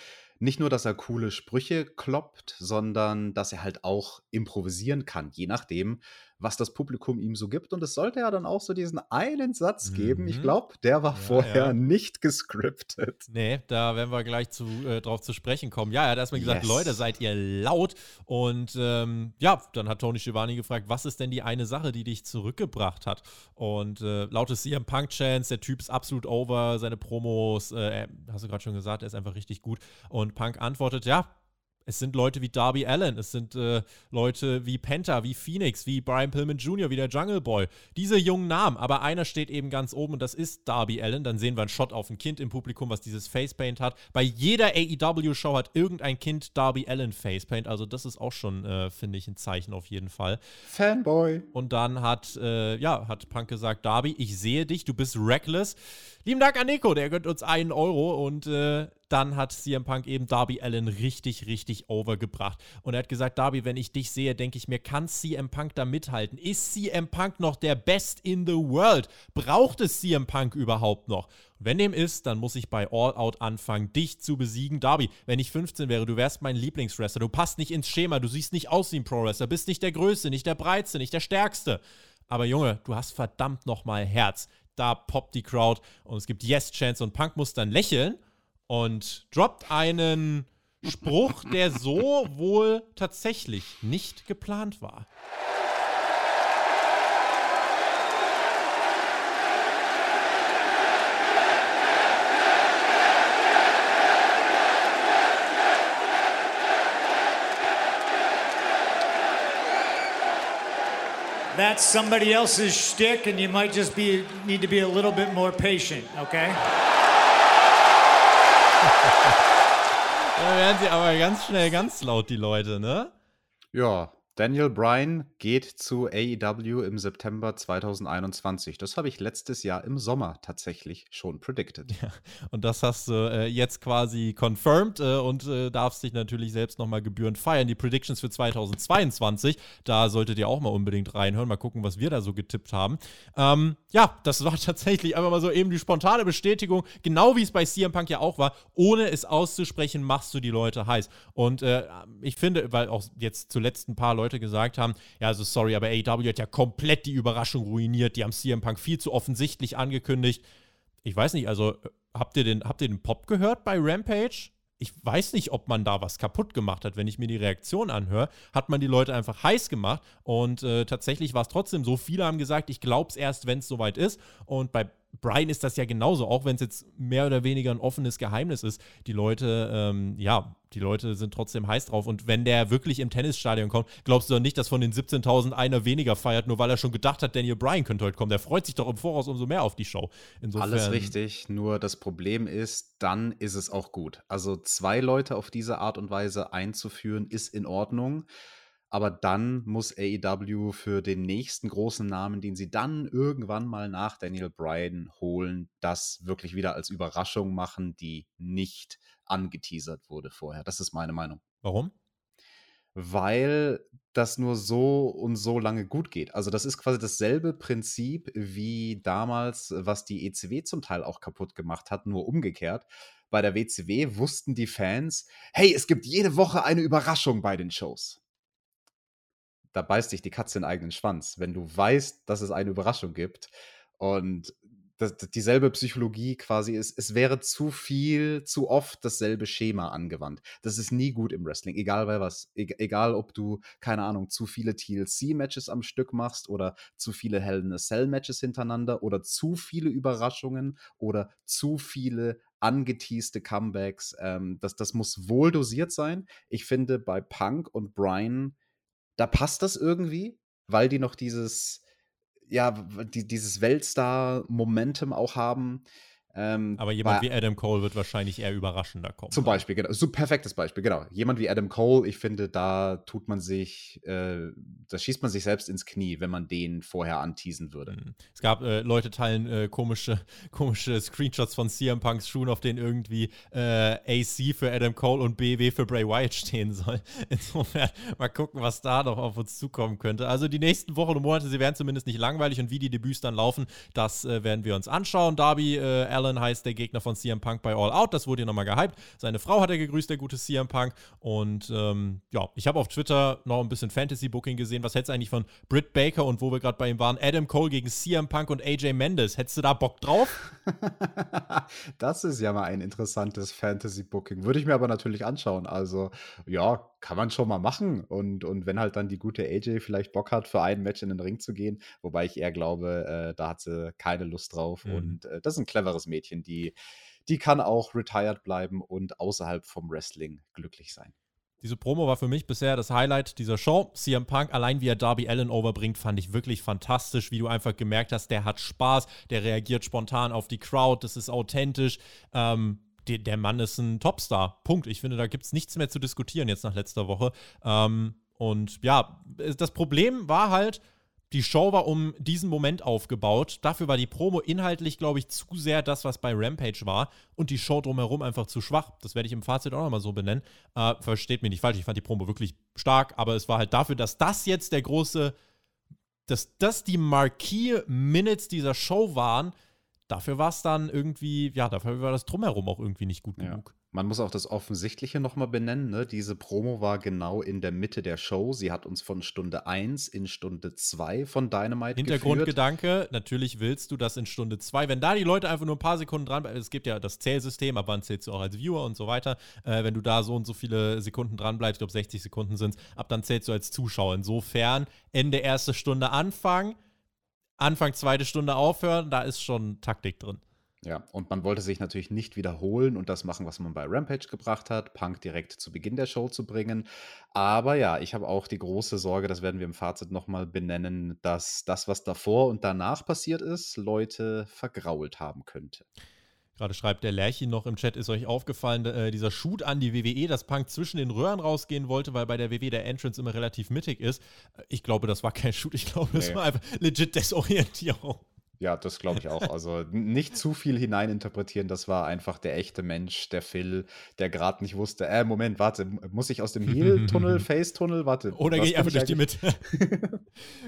nicht nur, dass er coole Sprüche kloppt, sondern dass er halt auch improvisieren kann, je nachdem, was das Publikum ihm so gibt. Und es sollte ja dann auch so diesen einen Satz geben. Mhm. Ich glaube, der war ja, vorher ja. nicht gescriptet. Nee, da werden wir gleich zu, äh, drauf zu sprechen kommen. Ja, er hat erstmal gesagt, yes. Leute, seid ihr laut? Und ähm, ja, dann hat Tony Schiavone gefragt, was ist denn die eine Sache, die dich zurückgebracht hat? Und äh, laut CM Punk Chance, der Typ ist absolut over, seine Promos, äh, hast du gerade schon gesagt, er ist einfach richtig gut. Und Punk antwortet, ja, es sind Leute wie Darby Allen, es sind äh, Leute wie Penta, wie Phoenix, wie Brian Pillman Jr., wie der Jungle Boy. Diese jungen Namen, aber einer steht eben ganz oben und das ist Darby Allen. Dann sehen wir einen Shot auf ein Kind im Publikum, was dieses Facepaint hat. Bei jeder AEW-Show hat irgendein Kind Darby Allen Facepaint, also das ist auch schon, äh, finde ich, ein Zeichen auf jeden Fall. Fanboy. Und dann hat, äh, ja, hat Punk gesagt, Darby, ich sehe dich, du bist reckless. Lieben Dank an Nico, der gönnt uns einen Euro und äh, dann hat CM Punk eben Darby Allen richtig, richtig overgebracht. Und er hat gesagt, Darby, wenn ich dich sehe, denke ich mir, kann CM Punk da mithalten? Ist CM Punk noch der Best in the World? Braucht es CM Punk überhaupt noch? Wenn dem ist, dann muss ich bei All Out anfangen, dich zu besiegen. Darby, wenn ich 15 wäre, du wärst mein Lieblingswrestler. Du passt nicht ins Schema, du siehst nicht aus wie ein Pro-Wrestler, bist nicht der Größte, nicht der Breitste, nicht der Stärkste. Aber Junge, du hast verdammt nochmal Herz da poppt die Crowd und es gibt Yes-Chance und Punk muss dann lächeln und droppt einen Spruch, der so wohl tatsächlich nicht geplant war. that's somebody else's shtick, and you might just be need to be a little bit more patient, okay? da werden sie aber ganz schnell ganz laut, die Leute, ne? Ja, Daniel Bryan geht zu AEW im September 2021. Das habe ich letztes Jahr im Sommer tatsächlich schon predicted. Ja, und das hast du äh, jetzt quasi confirmed äh, und äh, darfst dich natürlich selbst nochmal gebührend feiern. Die Predictions für 2022, da solltet ihr auch mal unbedingt reinhören, mal gucken, was wir da so getippt haben. Ähm, ja, das war tatsächlich einfach mal so eben die spontane Bestätigung, genau wie es bei CM Punk ja auch war. Ohne es auszusprechen, machst du die Leute heiß. Und äh, ich finde, weil auch jetzt zuletzt ein paar Leute Leute gesagt haben, ja, also sorry, aber AEW hat ja komplett die Überraschung ruiniert. Die haben CM Punk viel zu offensichtlich angekündigt. Ich weiß nicht, also habt ihr den, habt ihr den Pop gehört bei Rampage? ich weiß nicht, ob man da was kaputt gemacht hat. Wenn ich mir die Reaktion anhöre, hat man die Leute einfach heiß gemacht. Und äh, tatsächlich war es trotzdem so. Viele haben gesagt, ich glaube es erst, wenn es soweit ist. Und bei Brian ist das ja genauso, auch wenn es jetzt mehr oder weniger ein offenes Geheimnis ist. Die Leute, ähm, ja, die Leute sind trotzdem heiß drauf. Und wenn der wirklich im Tennisstadion kommt, glaubst du doch nicht, dass von den 17.000 einer weniger feiert, nur weil er schon gedacht hat, Daniel Bryan könnte heute kommen. Der freut sich doch im Voraus umso mehr auf die Show. Insofern, Alles richtig, nur das Problem ist, dann ist es auch gut. Also zwei Leute auf diese Art und Weise einzuführen, ist in Ordnung. Aber dann muss AEW für den nächsten großen Namen, den sie dann irgendwann mal nach Daniel Bryan holen, das wirklich wieder als Überraschung machen, die nicht angeteasert wurde vorher. Das ist meine Meinung. Warum? Weil das nur so und so lange gut geht. Also das ist quasi dasselbe Prinzip wie damals, was die ECW zum Teil auch kaputt gemacht hat, nur umgekehrt. Bei der WCW wussten die Fans, hey, es gibt jede Woche eine Überraschung bei den Shows da beißt sich die Katze in den eigenen Schwanz, wenn du weißt, dass es eine Überraschung gibt. Und das, dieselbe Psychologie quasi ist, es wäre zu viel, zu oft dasselbe Schema angewandt. Das ist nie gut im Wrestling, egal bei was. E egal, ob du, keine Ahnung, zu viele TLC-Matches am Stück machst oder zu viele Hell in a Cell-Matches hintereinander oder zu viele Überraschungen oder zu viele angeteaste Comebacks. Ähm, das, das muss wohl dosiert sein. Ich finde, bei Punk und Brian da passt das irgendwie, weil die noch dieses, ja, die, dieses Weltstar-Momentum auch haben. Ähm, Aber jemand wie Adam Cole wird wahrscheinlich eher überraschender kommen. Zum Beispiel, genau. So perfektes Beispiel, genau. Jemand wie Adam Cole, ich finde, da tut man sich, äh, da schießt man sich selbst ins Knie, wenn man den vorher anteasen würde. Mhm. Es gab, äh, Leute teilen äh, komische, komische Screenshots von CM Punks Schuhen, auf denen irgendwie äh, AC für Adam Cole und BW für Bray Wyatt stehen soll. Insofern mal gucken, was da noch auf uns zukommen könnte. Also die nächsten Wochen und Monate, sie werden zumindest nicht langweilig und wie die Debüts dann laufen, das äh, werden wir uns anschauen. Darby, äh, Allen Allen heißt der Gegner von CM Punk bei All Out. Das wurde hier nochmal gehypt. Seine Frau hat er gegrüßt, der gute CM Punk. Und ähm, ja, ich habe auf Twitter noch ein bisschen Fantasy-Booking gesehen. Was hättest du eigentlich von Britt Baker und wo wir gerade bei ihm waren? Adam Cole gegen CM Punk und AJ Mendes. Hättest du da Bock drauf? das ist ja mal ein interessantes Fantasy-Booking. Würde ich mir aber natürlich anschauen. Also, ja, kann man schon mal machen. Und, und wenn halt dann die gute AJ vielleicht Bock hat, für ein Match in den Ring zu gehen, wobei ich eher glaube, äh, da hat sie keine Lust drauf. Mhm. Und äh, das ist ein cleveres Mädchen, die, die kann auch retired bleiben und außerhalb vom Wrestling glücklich sein. Diese Promo war für mich bisher das Highlight dieser Show. CM Punk, allein wie er Darby Allen overbringt, fand ich wirklich fantastisch, wie du einfach gemerkt hast, der hat Spaß, der reagiert spontan auf die Crowd, das ist authentisch. Ähm, der, der Mann ist ein Topstar. Punkt. Ich finde, da gibt es nichts mehr zu diskutieren jetzt nach letzter Woche. Ähm, und ja, das Problem war halt, die Show war um diesen Moment aufgebaut. Dafür war die Promo inhaltlich, glaube ich, zu sehr das, was bei Rampage war. Und die Show drumherum einfach zu schwach. Das werde ich im Fazit auch nochmal so benennen. Äh, versteht mich nicht falsch, ich fand die Promo wirklich stark. Aber es war halt dafür, dass das jetzt der große, dass das die Marquee-Minutes dieser Show waren, dafür war es dann irgendwie, ja, dafür war das drumherum auch irgendwie nicht gut ja. genug. Man muss auch das Offensichtliche nochmal benennen. Ne? Diese Promo war genau in der Mitte der Show. Sie hat uns von Stunde 1 in Stunde 2 von Dynamite Hintergrundgedanke, natürlich willst du das in Stunde 2. Wenn da die Leute einfach nur ein paar Sekunden dran es gibt ja das Zählsystem, aber wann zählst du auch als Viewer und so weiter. Äh, wenn du da so und so viele Sekunden dran bleibst, ich glaube 60 Sekunden sind es, ab dann zählst du als Zuschauer. Insofern Ende erste Stunde Anfang, Anfang zweite Stunde aufhören, da ist schon Taktik drin. Ja, und man wollte sich natürlich nicht wiederholen und das machen, was man bei Rampage gebracht hat, Punk direkt zu Beginn der Show zu bringen. Aber ja, ich habe auch die große Sorge, das werden wir im Fazit nochmal benennen, dass das, was davor und danach passiert ist, Leute vergrault haben könnte. Gerade schreibt der Lärchen noch im Chat, ist euch aufgefallen, äh, dieser Shoot an die WWE, dass Punk zwischen den Röhren rausgehen wollte, weil bei der WWE der Entrance immer relativ mittig ist. Ich glaube, das war kein Shoot, ich glaube, das Nee. war einfach legit Desorientierung. Ja, das glaube ich auch. Also nicht zu viel hineininterpretieren. Das war einfach der echte Mensch, der Phil, der gerade nicht wusste, äh, Moment, warte, muss ich aus dem Heel-Tunnel, Face-Tunnel, warte. Oder gehe ich einfach durch die Mitte.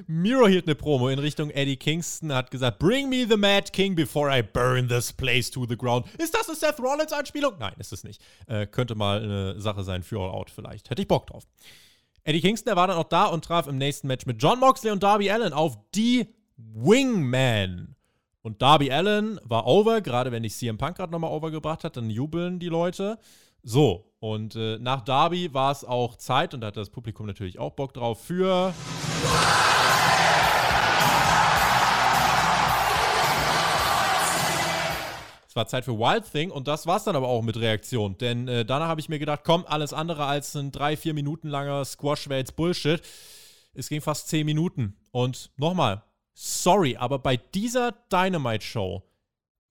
Miro hielt eine Promo in Richtung Eddie Kingston, hat gesagt, Bring me the Mad King before I burn this place to the ground. Ist das eine Seth Rollins-Anspielung? Nein, ist es nicht. Äh, könnte mal eine Sache sein für All Out vielleicht. Hätte ich Bock drauf. Eddie Kingston, der war dann auch da und traf im nächsten Match mit John Moxley und Darby Allen auf die Wingman. Und Darby Allen war over, gerade wenn ich CM Punk gerade nochmal overgebracht hat, dann jubeln die Leute. So, und äh, nach Darby war es auch Zeit, und da hat das Publikum natürlich auch Bock drauf, für. Es war Zeit für Wild Thing und das war's dann aber auch mit Reaktion. Denn äh, danach habe ich mir gedacht, komm, alles andere als ein drei, vier Minuten langer Squash wäre jetzt Bullshit. Es ging fast zehn Minuten. Und nochmal, sorry, aber bei dieser Dynamite-Show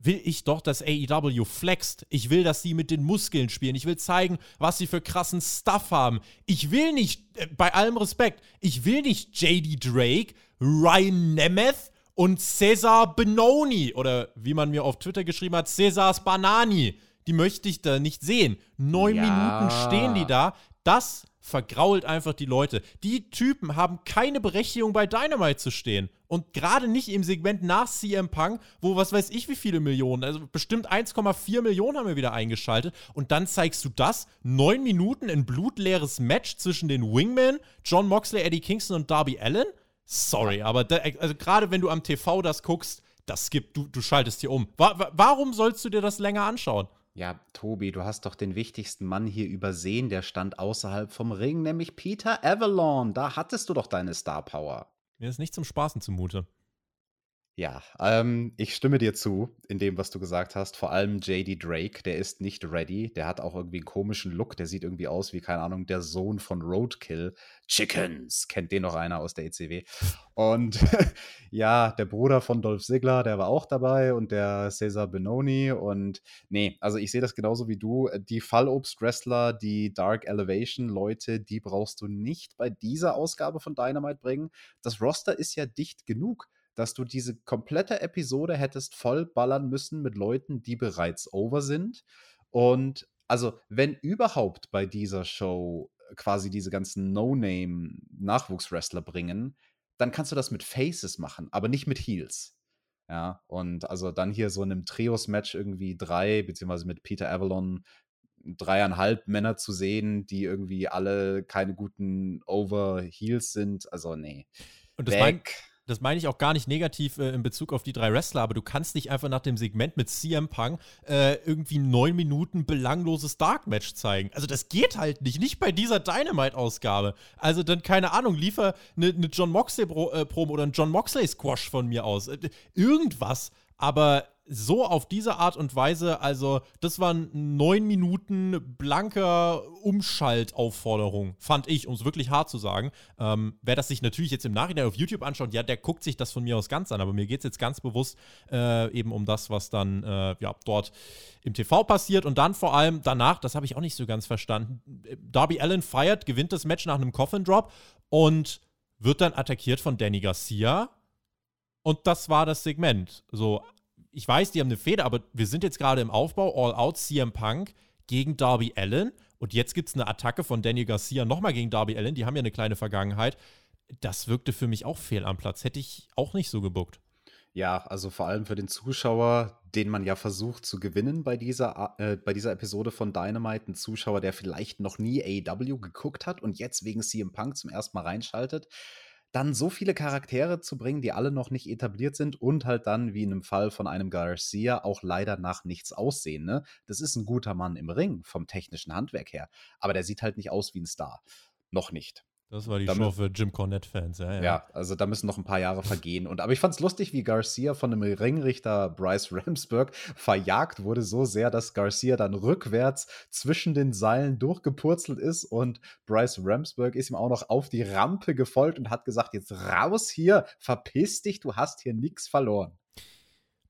will ich doch, dass AEW flext. Ich will, dass sie mit den Muskeln spielen. Ich will zeigen, was sie für krassen Stuff haben. Ich will nicht, äh, bei allem Respekt, ich will nicht JD Drake, Ryan Nemeth und Cesar Benoni oder wie man mir auf Twitter geschrieben hat, Cesars Banani. Die möchte ich da nicht sehen. Neun Ja. Minuten stehen die da. Das vergrault einfach die Leute. Die Typen haben keine Berechtigung bei Dynamite zu stehen. Und gerade nicht im Segment nach CM Punk, wo was weiß ich wie viele Millionen, also bestimmt 1,4 Millionen haben wir wieder eingeschaltet. Und dann zeigst du das, neun Minuten ein blutleeres Match zwischen den Wingmen, John Moxley, Eddie Kingston und Darby Allen. Sorry, aber da, also gerade wenn du am TV das guckst, das gibt, du, du schaltest hier um. Wa warum sollst du dir das länger anschauen? Ja, Tobi, du hast doch den wichtigsten Mann hier übersehen, der stand außerhalb vom Ring, nämlich Peter Avalon. Da hattest du doch deine Star Power. Mir ist nicht zum Spaßen zumute. Ja, ähm, ich stimme dir zu in dem, was du gesagt hast. Vor allem JD Drake, der ist nicht ready. Der hat auch irgendwie einen komischen Look. Der sieht irgendwie aus wie, keine Ahnung, der Sohn von Roadkill. Chickens, kennt den noch einer aus der ECW. Und ja, der Bruder von Dolph Ziggler, der war auch dabei und der Cesar Benoni. Und nee, also ich sehe das genauso wie du. Die Fallobst-Wrestler, die Dark Elevation-Leute, die brauchst du nicht bei dieser Ausgabe von Dynamite bringen. Das Roster ist ja dicht genug dass du diese komplette Episode hättest voll ballern müssen mit Leuten, die bereits over sind. Und also, wenn überhaupt bei dieser Show quasi diese ganzen No-Name-Nachwuchswrestler bringen, dann kannst du das mit Faces machen, aber nicht mit Heels. Ja, und also dann hier so in einem Trios-Match irgendwie drei, beziehungsweise mit Peter Avalon dreieinhalb Männer zu sehen, die irgendwie alle keine guten Over-Heels sind. Also, nee. Und das mein. Das meine ich auch gar nicht negativ äh, in Bezug auf die drei Wrestler, aber du kannst nicht einfach nach dem Segment mit CM Punk äh, irgendwie neun Minuten belangloses Dark-Match zeigen. Also das geht halt nicht, nicht bei dieser Dynamite-Ausgabe. Also dann, keine Ahnung, liefer eine ne John Moxley-Promo oder ein John Moxley-Squash von mir aus. Äh, irgendwas, aber so auf diese Art und Weise, also das waren neun Minuten blanker Umschaltaufforderung, fand ich, um es wirklich hart zu sagen. Ähm, wer das sich natürlich jetzt im Nachhinein auf YouTube anschaut, ja, der guckt sich das von mir aus ganz an, aber mir geht es jetzt ganz bewusst äh, eben um das, was dann äh, ja, dort im TV passiert und dann vor allem danach, das habe ich auch nicht so ganz verstanden, Darby Allen feiert, gewinnt das Match nach einem Coffin Drop und wird dann attackiert von Danny Garcia und das war das Segment. So, ich weiß, die haben eine Feder, aber wir sind jetzt gerade im Aufbau, All Out CM Punk gegen Darby Allen. Und jetzt gibt es eine Attacke von Daniel Garcia nochmal gegen Darby Allen. Die haben ja eine kleine Vergangenheit. Das wirkte für mich auch fehl am Platz. Hätte ich auch nicht so gebuckt. Ja, also vor allem für den Zuschauer, den man ja versucht zu gewinnen bei dieser, äh, bei dieser Episode von Dynamite. Ein Zuschauer, der vielleicht noch nie AEW geguckt hat und jetzt wegen CM Punk zum ersten Mal reinschaltet. Dann so viele Charaktere zu bringen, die alle noch nicht etabliert sind und halt dann, wie in einem Fall von einem Garcia, auch leider nach nichts aussehen. Ne? Das ist ein guter Mann im Ring, vom technischen Handwerk her. Aber der sieht halt nicht aus wie ein Star. Noch nicht. Das war die Damit- Show für Jim Cornette-Fans, ja, ja. Ja, also da müssen noch ein paar Jahre vergehen. Und, aber ich fand es lustig, wie Garcia von dem Ringrichter Bryce Ramsburg verjagt wurde, so sehr, dass Garcia dann rückwärts zwischen den Seilen durchgepurzelt ist und Bryce Ramsburg ist ihm auch noch auf die Rampe gefolgt und hat gesagt: Jetzt raus hier, verpiss dich, du hast hier nichts verloren.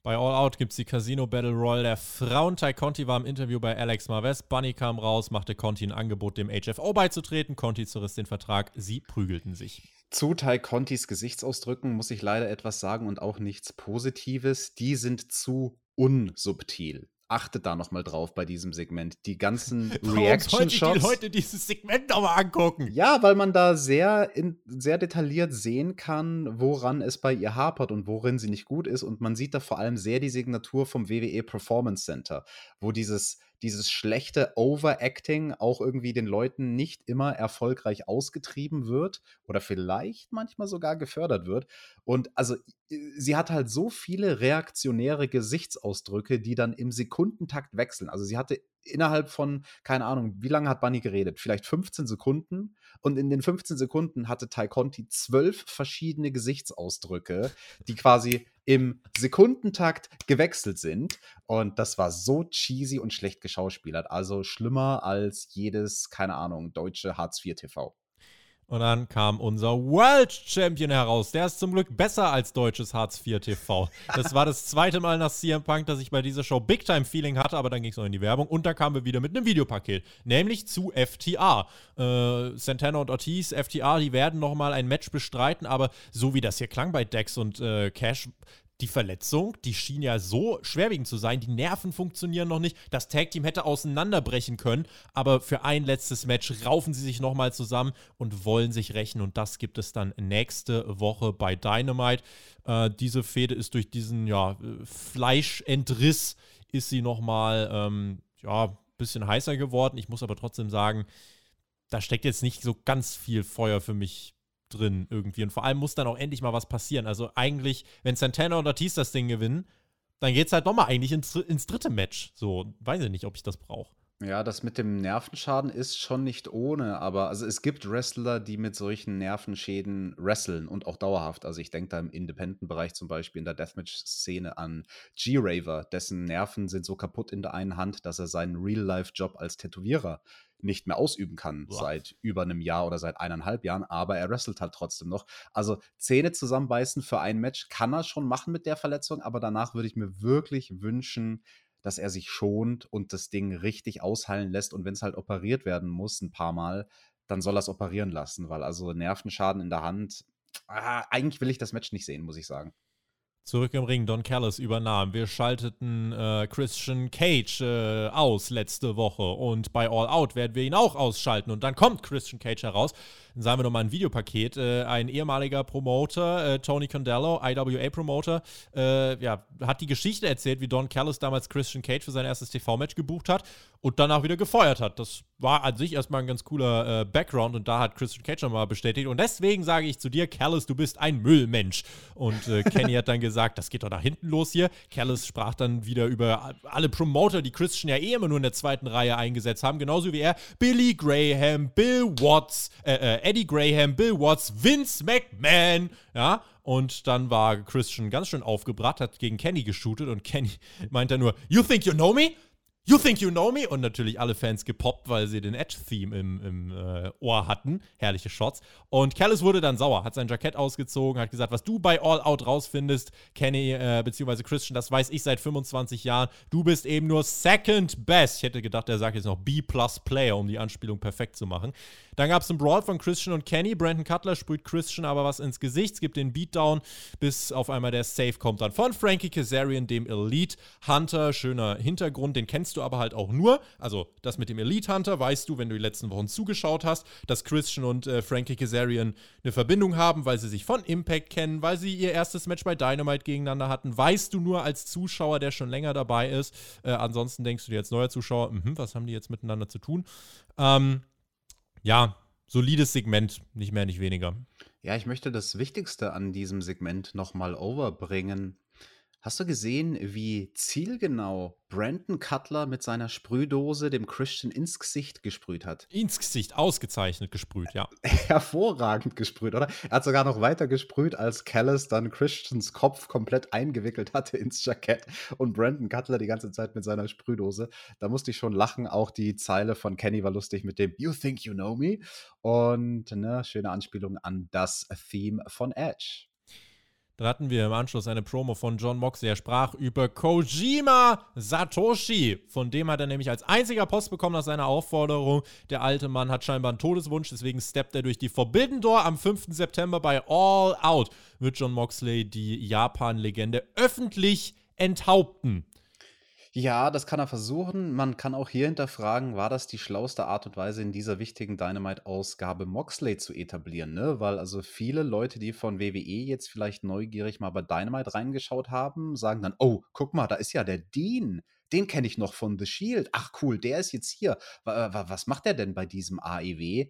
Bei All Out gibt es die Casino Battle Royale der Frauen. Ty Conti war im Interview bei Alex Marves. Bunny kam raus, machte Conti ein Angebot, dem HFO beizutreten. Conti zerriss den Vertrag. Sie prügelten sich. Zu Ty Contis Gesichtsausdrücken muss ich leider etwas sagen und auch nichts Positives. Die sind zu unsubtil achtet da nochmal drauf bei diesem Segment. Die ganzen Reaction-Shots. die Leute dieses Segment nochmal angucken. Ja, weil man da sehr, in, sehr detailliert sehen kann, woran es bei ihr hapert und worin sie nicht gut ist. Und man sieht da vor allem sehr die Signatur vom WWE Performance Center, wo dieses dieses schlechte Overacting auch irgendwie den Leuten nicht immer erfolgreich ausgetrieben wird oder vielleicht manchmal sogar gefördert wird. Und also sie hat halt so viele reaktionäre Gesichtsausdrücke, die dann im Sekundentakt wechseln. Also sie hatte innerhalb von, keine Ahnung, wie lange hat Bunny geredet? Vielleicht 15 Sekunden. Und in den 15 Sekunden hatte Tai Conti zwölf verschiedene Gesichtsausdrücke, die quasi im Sekundentakt gewechselt sind. Und das war so cheesy und schlecht geschauspielert. Also schlimmer als jedes, keine Ahnung, deutsche Hartz IV TV. Und dann kam unser World Champion heraus. Der ist zum Glück besser als deutsches Hartz IV TV. Das war das zweite Mal nach CM Punk, dass ich bei dieser Show Big Time Feeling hatte, aber dann ging es noch in die Werbung. Und da kamen wir wieder mit einem Videopaket, nämlich zu FTA. Äh, Santana und Ortiz, FTA, die werden nochmal ein Match bestreiten, aber so wie das hier klang bei Dex und äh, Cash, die Verletzung, die schien ja so schwerwiegend zu sein, die Nerven funktionieren noch nicht. Das Tag Team hätte auseinanderbrechen können, aber für ein letztes Match raufen sie sich nochmal zusammen und wollen sich rächen und das gibt es dann nächste Woche bei Dynamite. Äh, diese Fehde ist durch diesen ja, Fleischentriss ist sie nochmal ähm, ja, ein bisschen heißer geworden. Ich muss aber trotzdem sagen, da steckt jetzt nicht so ganz viel Feuer für mich drin irgendwie. Und vor allem muss dann auch endlich mal was passieren. Also eigentlich, wenn Santana und Ortiz das Ding gewinnen, dann geht es halt nochmal eigentlich ins, ins dritte Match. So, weiß ich nicht, ob ich das brauche. Ja, das mit dem Nervenschaden ist schon nicht ohne, aber also es gibt Wrestler, die mit solchen Nervenschäden wresteln und auch dauerhaft. Also ich denke da im Independent-Bereich zum Beispiel in der Deathmatch-Szene an G-Raver, dessen Nerven sind so kaputt in der einen Hand, dass er seinen Real-Life-Job als Tätowierer nicht mehr ausüben kann Boah. seit über einem Jahr oder seit eineinhalb Jahren, aber er wrestelt halt trotzdem noch. Also Zähne zusammenbeißen für ein Match kann er schon machen mit der Verletzung, aber danach würde ich mir wirklich wünschen, dass er sich schont und das Ding richtig ausheilen lässt und wenn es halt operiert werden muss, ein paar Mal, dann soll er es operieren lassen, weil also Nervenschaden in der Hand, ah, eigentlich will ich das Match nicht sehen, muss ich sagen. Zurück im Ring, Don Callis übernahm. Wir schalteten äh, Christian Cage äh, aus letzte Woche und bei All Out werden wir ihn auch ausschalten. Und dann kommt Christian Cage heraus. Dann sagen wir nochmal ein Videopaket. Äh, ein ehemaliger Promoter, äh, Tony Condello, IWA-Promoter, äh, ja, hat die Geschichte erzählt, wie Don Callis damals Christian Cage für sein erstes TV-Match gebucht hat und danach wieder gefeuert hat. Das war an sich erstmal ein ganz cooler äh, Background und da hat Christian Cage nochmal bestätigt. Und deswegen sage ich zu dir, Callis, du bist ein Müllmensch. Und Kenny hat dann gesagt, das geht doch nach hinten los hier. Callis sprach dann wieder über alle Promoter, die Christian ja eh immer nur in der zweiten Reihe eingesetzt haben, genauso wie er. Billy Graham, Bill Watts, äh, äh, Eddie Graham, Bill Watts, Vince McMahon, ja. Und dann war Christian ganz schön aufgebracht, hat gegen Kenny geshootet und Kenny meinte nur, You think you know me? You Think You Know Me und natürlich alle Fans gepoppt, weil sie den Edge-Theme im, im äh, Ohr hatten. Herrliche Shots. Und Callis wurde dann sauer, hat sein Jackett ausgezogen, hat gesagt, was du bei All Out rausfindest, Kenny äh, bzw. Christian, das weiß ich seit 25 Jahren. Du bist eben nur Second Best. Ich hätte gedacht, er sagt jetzt noch B-Plus-Player, um die Anspielung perfekt zu machen. Dann gab es einen Brawl von Christian und Kenny. Brandon Cutler sprüht Christian aber was ins Gesicht, es gibt den Beatdown, bis auf einmal der Save kommt dann von Frankie Kazarian, dem Elite Hunter. Schöner Hintergrund, den kennst du aber halt auch nur. Also das mit dem Elite Hunter weißt du, wenn du die letzten Wochen zugeschaut hast, dass Christian und äh, Frankie Kazarian eine Verbindung haben, weil sie sich von Impact kennen, weil sie ihr erstes Match bei Dynamite gegeneinander hatten. Weißt du nur als Zuschauer, der schon länger dabei ist. Äh, ansonsten denkst du dir als neuer Zuschauer, mh, was haben die jetzt miteinander zu tun? Ähm, ja, solides Segment, nicht mehr, nicht weniger. Ja, ich möchte das Wichtigste an diesem Segment nochmal overbringen. Hast du gesehen, wie zielgenau Brandon Cutler mit seiner Sprühdose dem Christian ins Gesicht gesprüht hat? Ins Gesicht, ausgezeichnet gesprüht, ja. Hervorragend gesprüht, oder? Er hat sogar noch weiter gesprüht, als Callis dann Christians Kopf komplett eingewickelt hatte ins Jackett und Brandon Cutler die ganze Zeit mit seiner Sprühdose. Da musste ich schon lachen. Auch die Zeile von Kenny war lustig mit dem You think you know me? Und eine schöne Anspielung an das Theme von Edge. Dann hatten wir im Anschluss eine Promo von John Moxley. Er sprach über Kojima Satoshi. Von dem hat er nämlich als einziger Post bekommen nach seiner Aufforderung. Der alte Mann hat scheinbar einen Todeswunsch, deswegen steppt er durch die Forbidden Door. Am 5. September bei All Out wird John Moxley die Japan-Legende öffentlich enthaupten. Ja, das kann er versuchen. Man kann auch hier hinterfragen, war das die schlauste Art und Weise, in dieser wichtigen Dynamite-Ausgabe Moxley zu etablieren, ne? Weil also viele Leute, die von WWE jetzt vielleicht neugierig mal bei Dynamite reingeschaut haben, sagen dann, oh, guck mal, da ist ja der Dean. Den kenne ich noch von The Shield. Ach cool, der ist jetzt hier. Was macht der denn bei diesem AEW?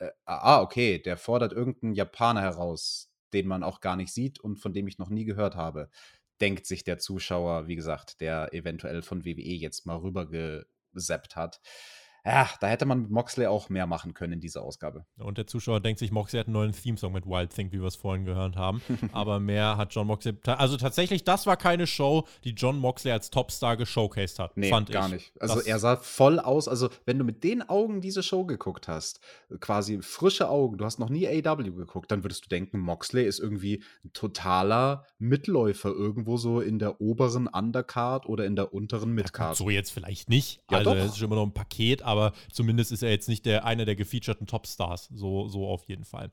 Äh, ah, okay, der fordert irgendeinen Japaner heraus, den man auch gar nicht sieht und von dem ich noch nie gehört habe denkt sich der Zuschauer, wie gesagt, der eventuell von WWE jetzt mal rübergesappt hat ja, da hätte man mit Moxley auch mehr machen können in dieser Ausgabe. Und der Zuschauer denkt sich, Moxley hat einen neuen Theme-Song mit Wild Think, wie wir es vorhin gehört haben. Aber mehr hat John Moxley. Also tatsächlich, das war keine Show, die John Moxley als Topstar geshowcased hat. Nee, fand gar ich. nicht. Also das er sah voll aus. Also, wenn du mit den Augen diese Show geguckt hast, quasi frische Augen, du hast noch nie AW geguckt, dann würdest du denken, Moxley ist irgendwie ein totaler Mitläufer irgendwo so in der oberen Undercard oder in der unteren Midcard. Ja, so jetzt vielleicht nicht. Ja, also, es ist immer noch ein Paket, aber aber zumindest ist er jetzt nicht der einer der gefeaturten Topstars. So, so auf jeden Fall.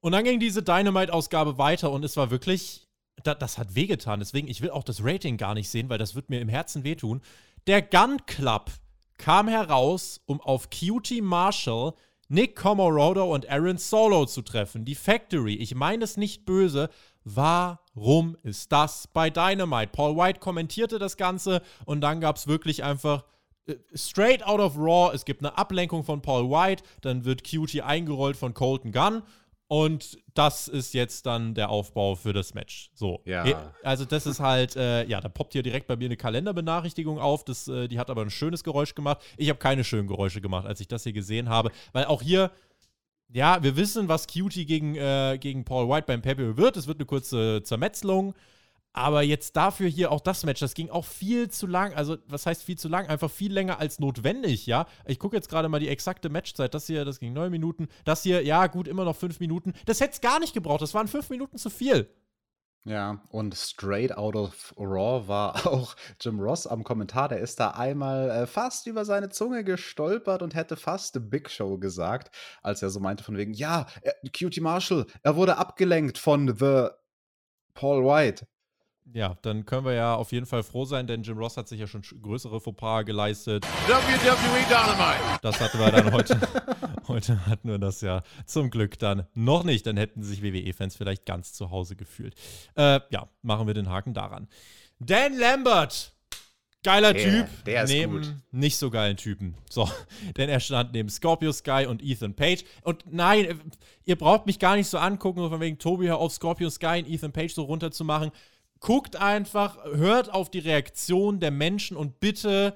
Und dann ging diese Dynamite-Ausgabe weiter und es war wirklich, das, das hat wehgetan. Deswegen, ich will auch das Rating gar nicht sehen, weil das wird mir im Herzen wehtun. Der Gun Club kam heraus, um auf Cutie Marshall, Nick Comorodo und Aaron Solo zu treffen. Die Factory, ich meine es nicht böse. Warum ist das bei Dynamite? Paul White kommentierte das Ganze und dann gab es wirklich einfach straight out of Raw, es gibt eine Ablenkung von Paul White, dann wird Cutie eingerollt von Colton Gunn und das ist jetzt dann der Aufbau für das Match. So. Ja. Also, das ist halt, äh, ja, da poppt hier direkt bei mir eine Kalenderbenachrichtigung auf. Das, äh, die hat aber ein schönes Geräusch gemacht. Ich habe keine schönen Geräusche gemacht, als ich das hier gesehen habe, weil auch hier. Ja, wir wissen, was Cutie gegen, äh, gegen Paul White beim Pay wird. Es wird eine kurze Zermetzelung. Aber jetzt dafür hier auch das Match, das ging auch viel zu lang. Also, was heißt viel zu lang? Einfach viel länger als notwendig, ja. Ich gucke jetzt gerade mal die exakte Matchzeit. Das hier, das ging neun Minuten. Das hier, ja, gut, immer noch fünf Minuten. Das hätte es gar nicht gebraucht. Das waren fünf Minuten zu viel. Ja, und straight out of Raw war auch Jim Ross am Kommentar. Der ist da einmal äh, fast über seine Zunge gestolpert und hätte fast The Big Show gesagt, als er so meinte von wegen, ja, er, Cutie Marshall, er wurde abgelenkt von The Paul White ja, dann können wir ja auf jeden Fall froh sein, denn Jim Ross hat sich ja schon größere Fauxpas geleistet. WWE Dynamite. Das hatten wir dann heute. heute hatten wir das ja zum Glück dann noch nicht. Dann hätten sich WWE-Fans vielleicht ganz zu Hause gefühlt. Äh, ja, machen wir den Haken daran. Dan Lambert. Geiler der, Typ. Der ist neben gut. nicht so geilen Typen. So, denn er stand neben Scorpio Sky und Ethan Page. Und nein, ihr braucht mich gar nicht so angucken, von wegen Tobi hör auf Scorpio Sky und Ethan Page so runterzumachen guckt einfach, hört auf die Reaktion der Menschen und bitte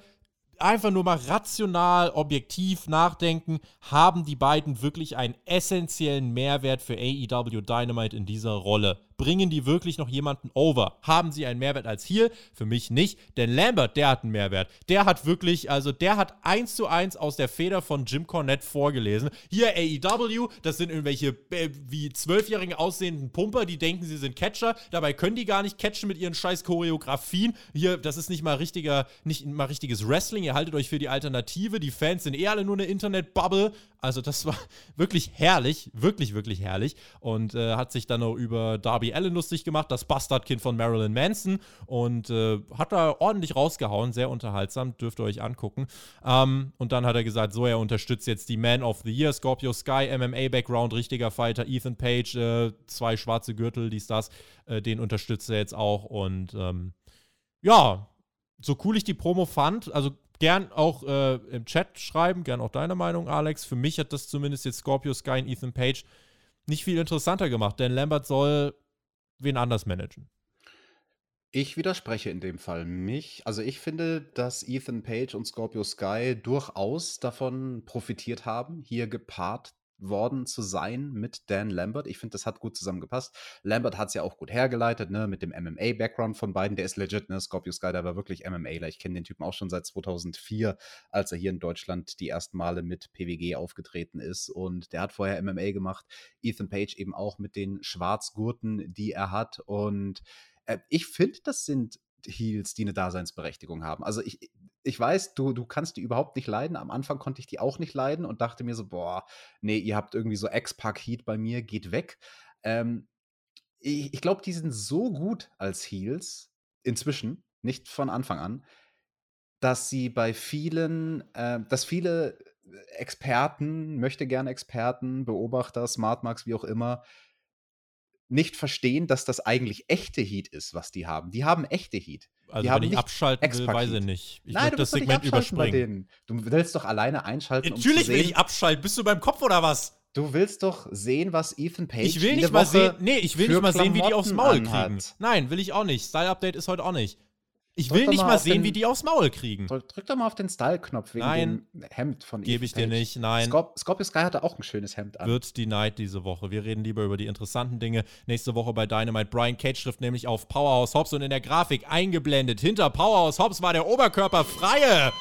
einfach nur mal rational, objektiv nachdenken, haben die beiden wirklich einen essentiellen Mehrwert für AEW Dynamite in dieser Rolle? Bringen die wirklich noch jemanden over? Haben sie einen Mehrwert als hier? Für mich nicht, denn Lambert, der hat einen Mehrwert. Der hat wirklich, also der hat eins zu eins aus der Feder von Jim Cornette vorgelesen. Hier AEW, das sind irgendwelche äh, wie zwölfjährigen aussehenden Pumper, die denken, sie sind Catcher. Dabei können die gar nicht catchen mit ihren scheiß Choreografien. Hier, das ist nicht mal richtiger, nicht mal richtiges Wrestling. Ihr haltet euch für die Alternative. Die Fans sind eh alle nur eine Internet-Bubble. Also das war wirklich herrlich, wirklich, wirklich herrlich. Und äh, hat sich dann noch über Darby Allen lustig gemacht, das Bastardkind von Marilyn Manson. Und äh, hat da ordentlich rausgehauen, sehr unterhaltsam, dürft ihr euch angucken. Ähm, und dann hat er gesagt, so, er unterstützt jetzt die Man of the Year, Scorpio Sky, MMA-Background, richtiger Fighter, Ethan Page, äh, zwei schwarze Gürtel, dies, das. Äh, den unterstützt er jetzt auch. Und ähm, ja, so cool ich die Promo fand, also gern auch äh, im Chat schreiben, gern auch deine Meinung, Alex. Für mich hat das zumindest jetzt Scorpio Sky und Ethan Page nicht viel interessanter gemacht, denn Lambert soll wen anders managen. Ich widerspreche in dem Fall mich. Also ich finde, dass Ethan Page und Scorpio Sky durchaus davon profitiert haben, hier gepaart worden zu sein mit Dan Lambert. Ich finde, das hat gut zusammengepasst. Lambert hat es ja auch gut hergeleitet, ne, mit dem MMA-Background von beiden. Der ist legit, ne? Scorpio Sky, der war wirklich MMAler. Ich kenne den Typen auch schon seit 2004, als er hier in Deutschland die ersten Male mit PWG aufgetreten ist. Und der hat vorher MMA gemacht. Ethan Page eben auch mit den Schwarzgurten, die er hat. Und äh, ich finde, das sind Heels, die eine Daseinsberechtigung haben. Also ich, ich weiß, du, du kannst die überhaupt nicht leiden. Am Anfang konnte ich die auch nicht leiden und dachte mir so, boah, nee, ihr habt irgendwie so Ex-Pack-Heat bei mir, geht weg. Ähm, ich, ich glaube, die sind so gut als Heels, inzwischen, nicht von Anfang an, dass sie bei vielen, äh, dass viele Experten, möchte gerne Experten, Beobachter, Smartmarks, wie auch immer, nicht verstehen, dass das eigentlich echte Heat ist, was die haben. Die haben echte Heat. Also wenn ich abschalten will, weiß ich nicht. Ich Nein, du das Segment überspringen. Du willst doch alleine einschalten, um Natürlich will sehen, ich abschalten. Bist du beim Kopf oder was? Du willst doch sehen, was Ethan Page Ich will nicht mal Woche sehen. Nee, ich will nicht mal sehen, wie die aufs Maul Klamotten kriegen. anhat. Nein, will ich auch nicht. Style Update ist heute auch nicht. Ich will nicht mal sehen, den- wie die aufs Maul kriegen. Drück, drück doch mal auf den Style-Knopf wegen Nein. dem Hemd von Gebe Ethan ich dir nicht. Nein. Scorp Scorpio Sky hatte auch ein schönes Hemd an. wird denied diese Woche. Wir reden lieber über die interessanten Dinge. Nächste Woche bei Dynamite. Brian Cage trifft nämlich auf Powerhouse Hobbs und in der Grafik eingeblendet. Hinter Powerhouse Hobbs war der Oberkörper freie.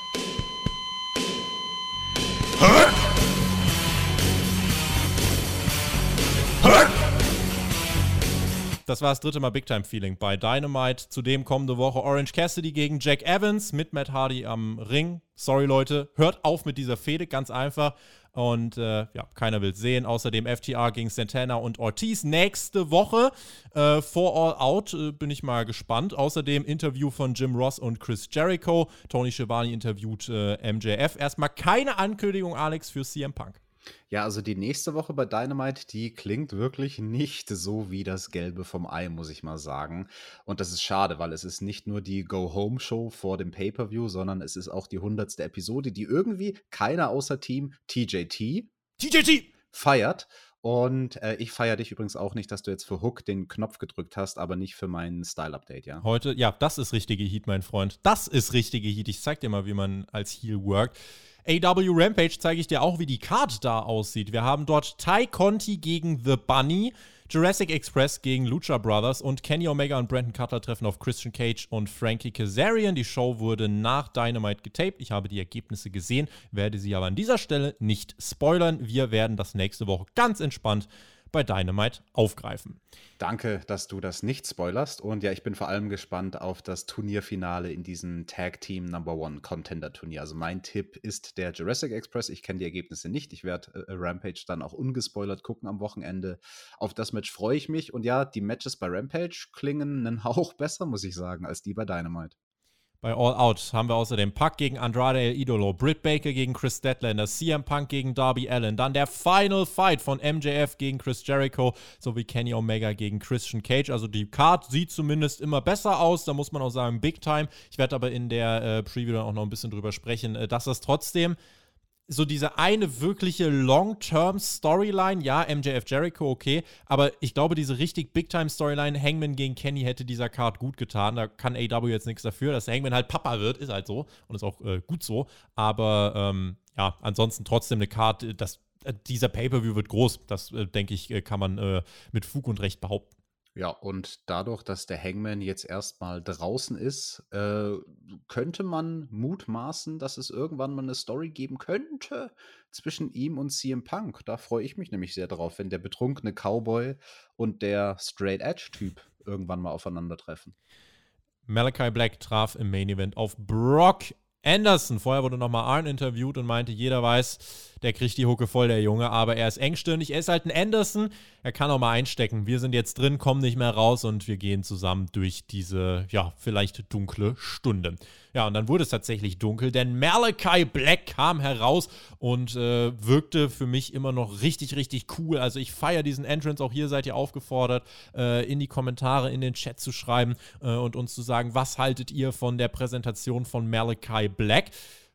Das war das dritte Mal Big Time Feeling bei Dynamite. Zudem kommende Woche Orange Cassidy gegen Jack Evans mit Matt Hardy am Ring. Sorry Leute, hört auf mit dieser Fehde, ganz einfach. Und äh, ja, keiner will sehen. Außerdem FTR gegen Santana und Ortiz nächste Woche. Äh, vor All Out äh, bin ich mal gespannt. Außerdem Interview von Jim Ross und Chris Jericho. Tony Schiavone interviewt äh, MJF. Erstmal keine Ankündigung, Alex, für CM Punk. Ja, also die nächste Woche bei Dynamite, die klingt wirklich nicht so wie das Gelbe vom Ei, muss ich mal sagen. Und das ist schade, weil es ist nicht nur die Go-Home-Show vor dem Pay-Per-View, sondern es ist auch die hundertste Episode, die irgendwie keiner außer Team TJT TJT! feiert. Und äh, ich feiere dich übrigens auch nicht, dass du jetzt für Hook den Knopf gedrückt hast, aber nicht für meinen Style-Update, ja? Heute, ja, das ist richtige Heat, mein Freund. Das ist richtige Heat. Ich zeig dir mal, wie man als Heel workt. AW Rampage zeige ich dir auch, wie die Card da aussieht. Wir haben dort Ty Conti gegen The Bunny, Jurassic Express gegen Lucha Brothers und Kenny Omega und Brandon Cutler treffen auf Christian Cage und Frankie Kazarian. Die Show wurde nach Dynamite getaped. Ich habe die Ergebnisse gesehen, werde sie aber an dieser Stelle nicht spoilern. Wir werden das nächste Woche ganz entspannt bei Dynamite aufgreifen. Danke, dass du das nicht spoilerst. Und ja, ich bin vor allem gespannt auf das Turnierfinale in diesem Tag Team Number One Contender Turnier. Also mein Tipp ist der Jurassic Express. Ich kenne die Ergebnisse nicht. Ich werde äh, Rampage dann auch ungespoilert gucken am Wochenende. Auf das Match freue ich mich. Und ja, die Matches bei Rampage klingen einen Hauch besser, muss ich sagen, als die bei Dynamite. Bei All Out haben wir außerdem Pac gegen Andrade El Idolo, Britt Baker gegen Chris Statlander, CM Punk gegen Darby Allen, dann der Final Fight von MJF gegen Chris Jericho sowie Kenny Omega gegen Christian Cage. Also die Card sieht zumindest immer besser aus, da muss man auch sagen Big Time. Ich werde aber in der äh, Preview dann auch noch ein bisschen drüber sprechen, äh, dass das trotzdem so diese eine wirkliche Long-Term-Storyline, ja, MJF Jericho, okay, aber ich glaube, diese richtig Big-Time-Storyline, Hangman gegen Kenny, hätte dieser Card gut getan. Da kann AW jetzt nichts dafür, dass Hangman halt Papa wird, ist halt so und ist auch äh, gut so. Aber ähm, ja, ansonsten trotzdem eine Card, das, äh, dieser Pay-Per-View wird groß. Das, äh, denke ich, äh, kann man äh, mit Fug und Recht behaupten. Ja, und dadurch, dass der Hangman jetzt erstmal draußen ist, äh, könnte man mutmaßen, dass es irgendwann mal eine Story geben könnte zwischen ihm und CM Punk. Da freue ich mich nämlich sehr drauf, wenn der betrunkene Cowboy und der Straight Edge-Typ irgendwann mal aufeinandertreffen. Malachi Black traf im Main Event auf Brock Anderson. Vorher wurde nochmal Arn interviewt und meinte, jeder weiß, der kriegt die Hucke voll, der Junge, aber er ist engstirnig. Er ist halt ein Anderson. Er kann auch mal einstecken. Wir sind jetzt drin, kommen nicht mehr raus und wir gehen zusammen durch diese, ja, vielleicht dunkle Stunde. Ja, und dann wurde es tatsächlich dunkel, denn Malachi Black kam heraus und äh, wirkte für mich immer noch richtig, richtig cool. Also ich feiere diesen Entrance. Auch hier seid ihr aufgefordert, äh, in die Kommentare, in den Chat zu schreiben äh, und uns zu sagen, was haltet ihr von der Präsentation von Malachi Black?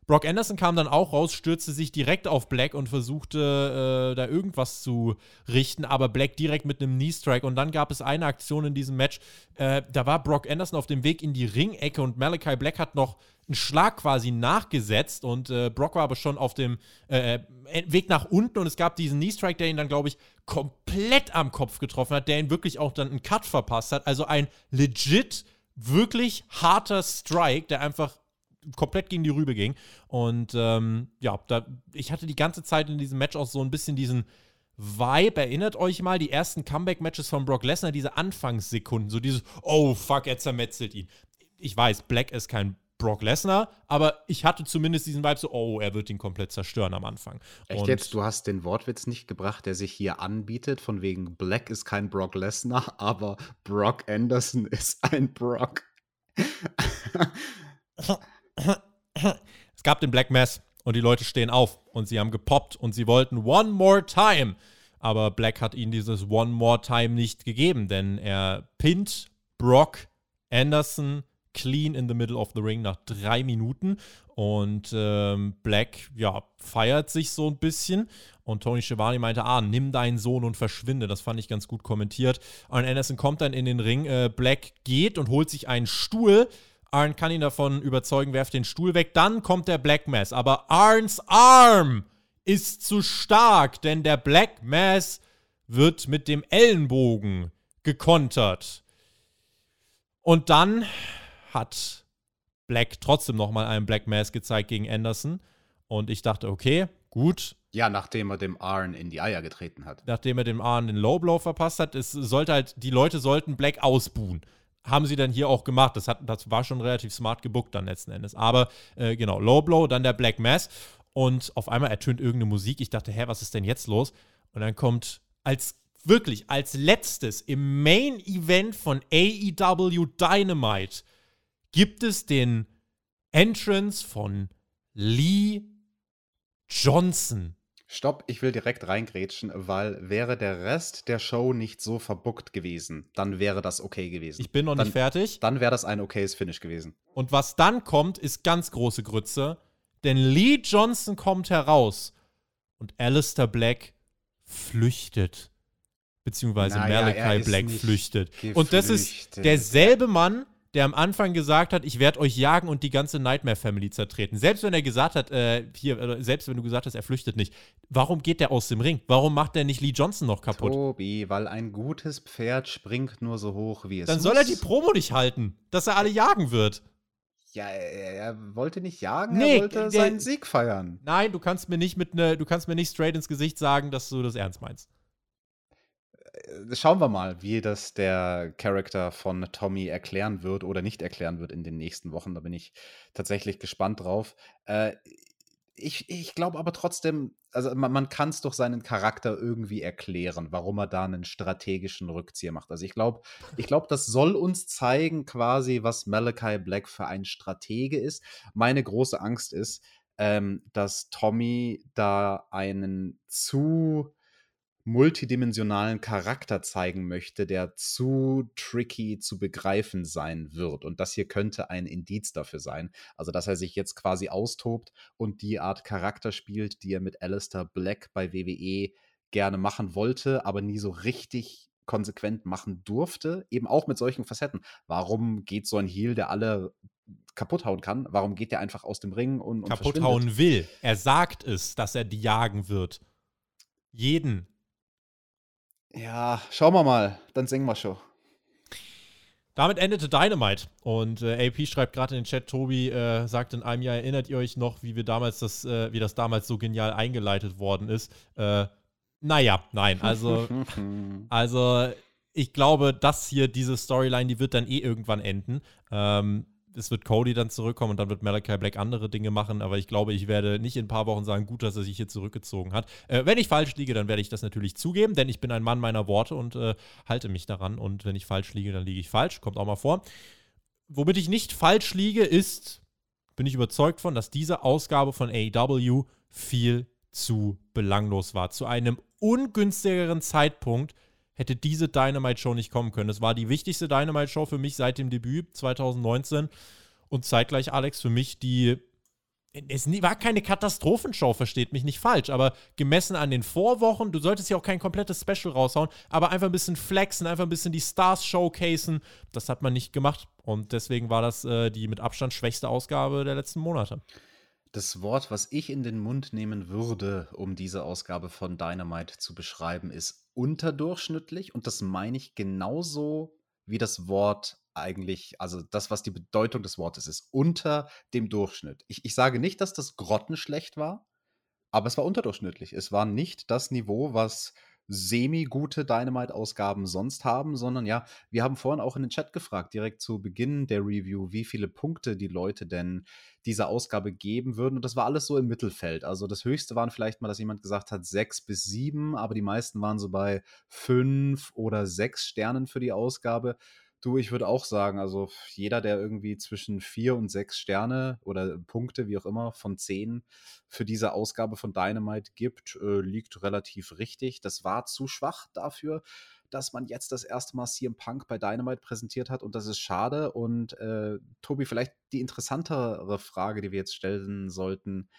Brock Anderson kam dann auch raus, stürzte sich direkt auf Black und versuchte äh, da irgendwas zu richten, aber Black direkt mit einem Knee-Strike. Und dann gab es eine Aktion in diesem Match, äh, da war Brock Anderson auf dem Weg in die Ringecke und Malachi Black hat noch einen Schlag quasi nachgesetzt und äh, Brock war aber schon auf dem äh, äh, Weg nach unten und es gab diesen Knee-Strike, der ihn dann, glaube ich, komplett am Kopf getroffen hat, der ihn wirklich auch dann einen Cut verpasst hat. Also ein legit, wirklich harter Strike, der einfach komplett gegen die Rübe ging. Und ähm, ja, da, ich hatte die ganze Zeit in diesem Match auch so ein bisschen diesen Vibe. Erinnert euch mal die ersten Comeback-Matches von Brock Lesnar, diese Anfangssekunden, so dieses, oh fuck, er zermetzelt ihn. Ich weiß, Black ist kein Brock Lesnar, aber ich hatte zumindest diesen Vibe so, oh, er wird ihn komplett zerstören am Anfang. Echt Und jetzt, du hast den Wortwitz nicht gebracht, der sich hier anbietet, von wegen Black ist kein Brock Lesnar, aber Brock Anderson ist ein Brock. es gab den Black Mass und die Leute stehen auf und sie haben gepoppt und sie wollten One More Time. Aber Black hat ihnen dieses One More Time nicht gegeben, denn er pinnt Brock Anderson clean in the middle of the ring nach drei Minuten. Und ähm, Black, ja, feiert sich so ein bisschen. Und Tony Schiavone meinte, ah, nimm deinen Sohn und verschwinde. Das fand ich ganz gut kommentiert. Arn Anderson kommt dann in den Ring. Äh, Black geht und holt sich einen Stuhl. Arn kann ihn davon überzeugen, werft den Stuhl weg. Dann kommt der Black Mass. Aber Arns Arm ist zu stark, denn der Black Mass wird mit dem Ellenbogen gekontert. Und dann hat Black trotzdem nochmal einen Black Mass gezeigt gegen Anderson. Und ich dachte, okay, gut. Ja, nachdem er dem Arn in die Eier getreten hat. Nachdem er dem Arn den Low Blow verpasst hat, es sollte halt, die Leute sollten Black ausbuhen. Haben sie dann hier auch gemacht. Das, hat, das war schon relativ smart gebuckt dann letzten Endes. Aber äh, genau, Low Blow, dann der Black Mass. Und auf einmal ertönt irgendeine Musik. Ich dachte, hä, was ist denn jetzt los? Und dann kommt als wirklich als letztes im Main Event von AEW Dynamite gibt es den Entrance von Lee Johnson. Stopp, ich will direkt reingrätschen, weil wäre der Rest der Show nicht so verbuckt gewesen, dann wäre das okay gewesen. Ich bin noch dann, nicht fertig. Dann wäre das ein okayes Finish gewesen. Und was dann kommt, ist ganz große Grütze, denn Lee Johnson kommt heraus und Alistair Black flüchtet. Beziehungsweise Naja, Malachi Black flüchtet. Und das ist geflüchtet. derselbe Mann, der am Anfang gesagt hat, ich werde euch jagen und die ganze Nightmare Family zertreten. Selbst wenn er gesagt hat, äh, hier, selbst wenn du gesagt hast, er flüchtet nicht, warum geht der aus dem Ring? Warum macht der nicht Lee Johnson noch kaputt? Tobi, weil ein gutes Pferd springt nur so hoch, wie es Dann muss. soll er die Promo nicht halten, dass er alle jagen wird. Ja, er, er wollte nicht jagen, Nee, er wollte der- seinen Sieg feiern. Nein, du kannst mir nicht mit ne, du kannst mir nicht straight ins Gesicht sagen, dass du das ernst meinst. Äh, Schauen wir mal, wie das der Charakter von Tommy erklären wird oder nicht erklären wird in den nächsten Wochen. Da bin ich tatsächlich gespannt drauf. Äh, ich ich glaube aber trotzdem, also man, man kann es durch seinen Charakter irgendwie erklären, warum er da einen strategischen Rückzieher macht. Also ich glaube, ich glaube, das soll uns zeigen, quasi, was Malachi Black für ein Stratege ist. Meine große Angst ist, ähm, dass Tommy da einen zu multidimensionalen Charakter zeigen möchte, der zu tricky zu begreifen sein wird. Und das hier könnte ein Indiz dafür sein. Also, dass er sich jetzt quasi austobt und die Art Charakter spielt, die er mit Alistair Black bei WWE gerne machen wollte, aber nie so richtig konsequent machen durfte. Eben auch mit solchen Facetten. Warum geht so ein Heel, der alle kaputt hauen kann, warum geht der einfach aus dem Ring und, und Kaputt hauen will. Er sagt es, dass er die jagen wird. Jeden. Ja, schauen wir mal. Dann singen wir schon. Damit endete Dynamite. Und äh, AP schreibt gerade in den Chat, Tobi äh, sagt in einem Jahr, erinnert ihr euch noch, wie wir damals das, äh, wie das damals so genial eingeleitet worden ist? Äh, naja, nein. Also, also ich glaube, das hier, diese Storyline, die wird dann eh irgendwann enden. Ähm, es wird Cody dann zurückkommen und dann wird Malachi Black andere Dinge machen, aber ich glaube, ich werde nicht in ein paar Wochen sagen, gut, dass er sich hier zurückgezogen hat. Äh, wenn ich falsch liege, dann werde ich das natürlich zugeben, denn ich bin ein Mann meiner Worte und äh, halte mich daran. Und wenn ich falsch liege, dann liege ich falsch. Kommt auch mal vor. Womit ich nicht falsch liege, ist, bin ich überzeugt von, dass diese Ausgabe von AEW viel zu belanglos war. Zu einem ungünstigeren Zeitpunkt hätte diese Dynamite-Show nicht kommen können. Es war die wichtigste Dynamite-Show für mich seit dem Debüt 2019 und zeitgleich, Alex, für mich die es war keine Katastrophenshow, versteht mich nicht falsch, aber gemessen an den Vorwochen, du solltest ja auch kein komplettes Special raushauen, aber einfach ein bisschen flexen, einfach ein bisschen die Stars showcasen, das hat man nicht gemacht und deswegen war das äh, die mit Abstand schwächste Ausgabe der letzten Monate. Das Wort, was ich in den Mund nehmen würde, um diese Ausgabe von Dynamite zu beschreiben, ist unterdurchschnittlich und das meine ich genauso wie das Wort eigentlich, also das, was die Bedeutung des Wortes ist, unter dem Durchschnitt. Ich, ich sage nicht, dass das grottenschlecht war, aber es war unterdurchschnittlich. Es war nicht das Niveau, was semi-gute Dynamite-Ausgaben sonst haben, sondern ja, wir haben vorhin auch in den Chat gefragt, direkt zu Beginn der Review, wie viele Punkte die Leute denn dieser Ausgabe geben würden. Und das war alles so im Mittelfeld. Also das höchste waren vielleicht mal, dass jemand gesagt hat, sechs bis sieben, aber die meisten waren so bei fünf oder sechs Sternen für die Ausgabe. Du, ich würde auch sagen, also jeder, der irgendwie zwischen vier und sechs Sterne oder Punkte, wie auch immer, von zehn für diese Ausgabe von Dynamite gibt, äh, liegt relativ richtig. Das war zu schwach dafür, dass man jetzt das erste Mal CM Punk bei Dynamite präsentiert hat und das ist schade. Und äh, Tobi, vielleicht die interessantere Frage, die wir jetzt stellen sollten.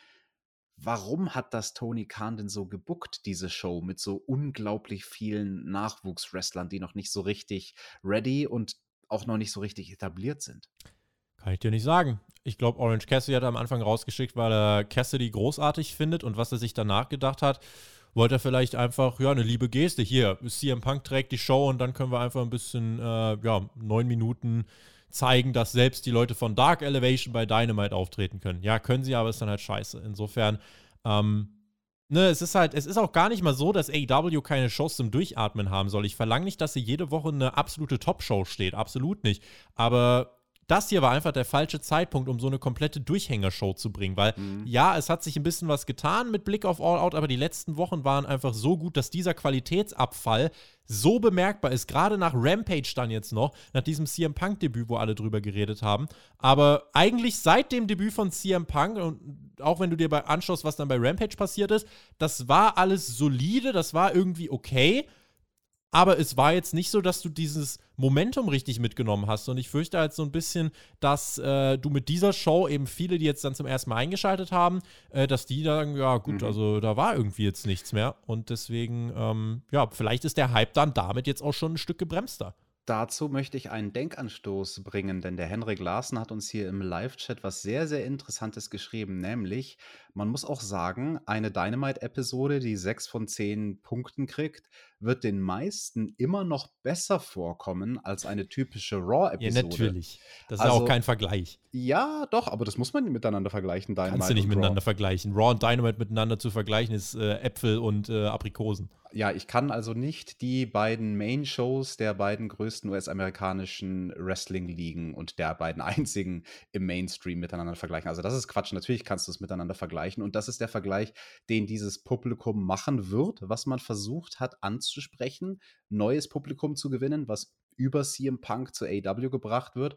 Warum hat das Tony Khan denn so gebuckt, diese Show, mit so unglaublich vielen Nachwuchswrestlern, die noch nicht so richtig ready und auch noch nicht so richtig etabliert sind? Kann ich dir nicht sagen. Ich glaube, Orange Cassidy hat er am Anfang rausgeschickt, weil er Cassidy großartig findet und was er sich danach gedacht hat, wollte er vielleicht einfach, ja, eine liebe Geste. Hier, CM Punk trägt die Show und dann können wir einfach ein bisschen, äh, ja, neun Minuten zeigen, dass selbst die Leute von Dark Elevation bei Dynamite auftreten können. Ja, können sie, aber ist dann halt scheiße. Insofern, ähm, ne, es ist halt, es ist auch gar nicht mal so, dass AEW keine Shows zum Durchatmen haben soll. Ich verlange nicht, dass sie jede Woche eine absolute Top-Show steht. Absolut nicht. Aber das hier war einfach der falsche Zeitpunkt, um so eine komplette Durchhängershow zu bringen, weil mhm. ja, es hat sich ein bisschen was getan mit Blick auf All Out, aber die letzten Wochen waren einfach so gut, dass dieser Qualitätsabfall so bemerkbar ist, gerade nach Rampage dann jetzt noch, nach diesem CM Punk Debüt, wo alle drüber geredet haben, aber eigentlich seit dem Debüt von CM Punk und auch wenn du dir bei anschaust, was dann bei Rampage passiert ist, das war alles solide, das war irgendwie okay aber es war jetzt nicht so, dass du dieses Momentum richtig mitgenommen hast. Und ich fürchte halt so ein bisschen, dass äh, du mit dieser Show eben viele, die jetzt dann zum ersten Mal eingeschaltet haben, äh, dass die sagen, ja gut, mhm. also da war irgendwie jetzt nichts mehr. Und deswegen, ähm, ja, vielleicht ist der Hype dann damit jetzt auch schon ein Stück gebremster. Dazu möchte ich einen Denkanstoß bringen, denn der Henrik Larsen hat uns hier im Live-Chat was sehr, sehr Interessantes geschrieben, nämlich, man muss auch sagen, eine Dynamite-Episode, die sechs von zehn Punkten kriegt, wird den meisten immer noch besser vorkommen als eine typische Raw-Episode. Ja, natürlich. Das ist also, auch kein Vergleich. Ja, doch, aber das muss man miteinander vergleichen, Dynamite. Kannst du nicht miteinander Raw. vergleichen. Raw und Dynamite miteinander zu vergleichen ist äh, Äpfel und äh, Aprikosen ja, ich kann also nicht die beiden Main-Shows der beiden größten US-amerikanischen Wrestling-Ligen und der beiden einzigen im Mainstream miteinander vergleichen. Also das ist Quatsch. Natürlich kannst du es miteinander vergleichen. Und das ist der Vergleich, den dieses Publikum machen wird, was man versucht hat anzusprechen, neues Publikum zu gewinnen, was über CM Punk zu AW gebracht wird.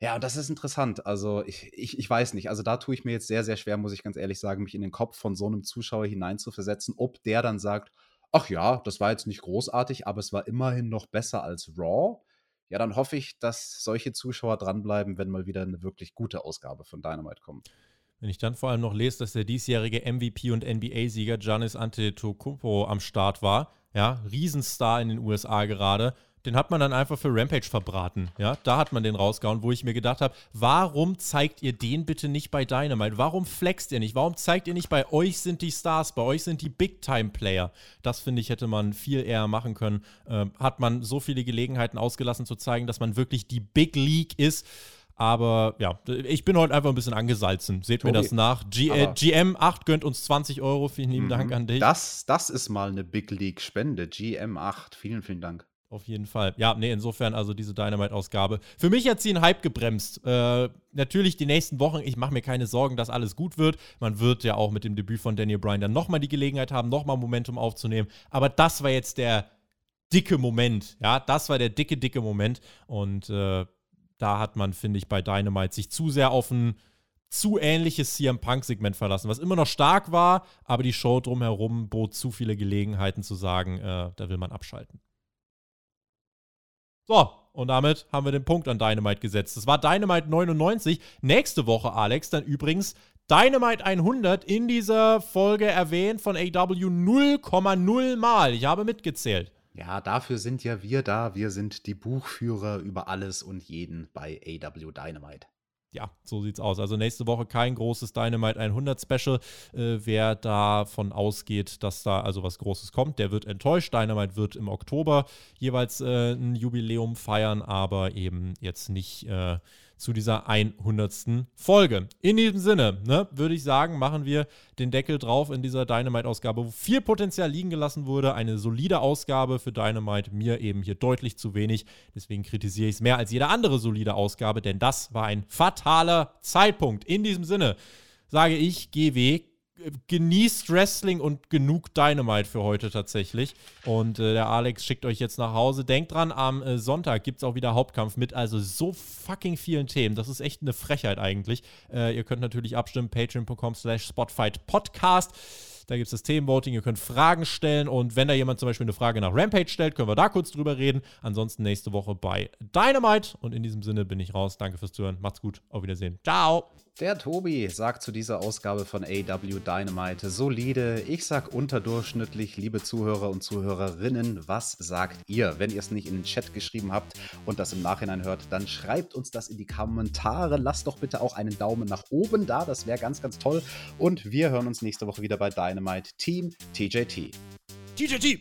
Ja, das ist interessant. Also, ich, ich, ich weiß nicht. Also, da tue ich mir jetzt sehr, sehr schwer, muss ich ganz ehrlich sagen, mich in den Kopf von so einem Zuschauer hineinzuversetzen, ob der dann sagt, ach ja, das war jetzt nicht großartig, aber es war immerhin noch besser als Raw. Ja, dann hoffe ich, dass solche Zuschauer dranbleiben, wenn mal wieder eine wirklich gute Ausgabe von Dynamite kommt. Wenn ich dann vor allem noch lese, dass der diesjährige MVP und NBA-Sieger Giannis Antetokounmpo am Start war, ja, Riesenstar in den USA gerade, den hat man dann einfach für Rampage verbraten. Ja, da hat man den rausgehauen, wo ich mir gedacht habe, warum zeigt ihr den bitte nicht bei Dynamite? Warum flext ihr nicht? Warum zeigt ihr nicht, bei euch sind die Stars, bei euch sind die Big-Time-Player? Das finde ich, hätte man viel eher machen können. Äh, hat man so viele Gelegenheiten ausgelassen zu zeigen, dass man wirklich die Big League ist. Aber ja, ich bin heute einfach ein bisschen angesalzen. Seht Tobi, mir das nach. G äh, GM8 gönnt uns 20 Euro. Vielen lieben mhm. Dank an dich. Das, das ist mal eine Big League-Spende. GM8. Vielen, vielen Dank. Auf jeden Fall. Ja, nee, insofern also diese Dynamite-Ausgabe. Für mich hat sie einen Hype gebremst. Äh, natürlich die nächsten Wochen, ich mache mir keine Sorgen, dass alles gut wird. Man wird ja auch mit dem Debüt von Daniel Bryan dann nochmal die Gelegenheit haben, nochmal Momentum aufzunehmen. Aber das war jetzt der dicke Moment. Ja, das war der dicke, dicke Moment. Und äh, da hat man, finde ich, bei Dynamite sich zu sehr auf ein zu ähnliches CM Punk-Segment verlassen, was immer noch stark war, aber die Show drumherum bot zu viele Gelegenheiten zu sagen, äh, da will man abschalten. So, und damit haben wir den Punkt an Dynamite gesetzt. Das war Dynamite 99. Nächste Woche, Alex, dann übrigens Dynamite 100 in dieser Folge erwähnt von AW 0,0 Mal. Ich habe mitgezählt. Ja, dafür sind ja wir da. Wir sind die Buchführer über alles und jeden bei AW Dynamite. Ja, so sieht's aus. Also nächste Woche kein großes Dynamite 100 Special. Äh, wer davon ausgeht, dass da also was Großes kommt, der wird enttäuscht. Dynamite wird im Oktober jeweils äh, ein Jubiläum feiern, aber eben jetzt nicht äh, zu dieser 100. Folge. In diesem Sinne, ne, würde ich sagen, machen wir den Deckel drauf in dieser Dynamite-Ausgabe, wo viel Potenzial liegen gelassen wurde. Eine solide Ausgabe für Dynamite, mir eben hier deutlich zu wenig. Deswegen kritisiere ich es mehr als jede andere solide Ausgabe, denn das war ein fataler Zeitpunkt. In diesem Sinne sage ich, GW, genießt Wrestling und genug Dynamite für heute tatsächlich. Und äh, der Alex schickt euch jetzt nach Hause. Denkt dran, am äh, Sonntag gibt es auch wieder Hauptkampf mit also so fucking vielen Themen. Das ist echt eine Frechheit eigentlich. Äh, ihr könnt natürlich abstimmen, patreon.com slash spotfight podcast. Da gibt es das Themenvoting. Ihr könnt Fragen stellen. Und wenn da jemand zum Beispiel eine Frage nach Rampage stellt, können wir da kurz drüber reden. Ansonsten nächste Woche bei Dynamite. Und in diesem Sinne bin ich raus. Danke fürs Zuhören. Macht's gut. Auf Wiedersehen. Ciao. Der Tobi sagt zu dieser Ausgabe von AW Dynamite solide. Ich sag unterdurchschnittlich, liebe Zuhörer und Zuhörerinnen. Was sagt ihr? Wenn ihr es nicht in den Chat geschrieben habt und das im Nachhinein hört, dann schreibt uns das in die Kommentare. Lasst doch bitte auch einen Daumen nach oben da. Das wäre ganz, ganz toll. Und wir hören uns nächste Woche wieder bei Dynamite Team TJT. TJT.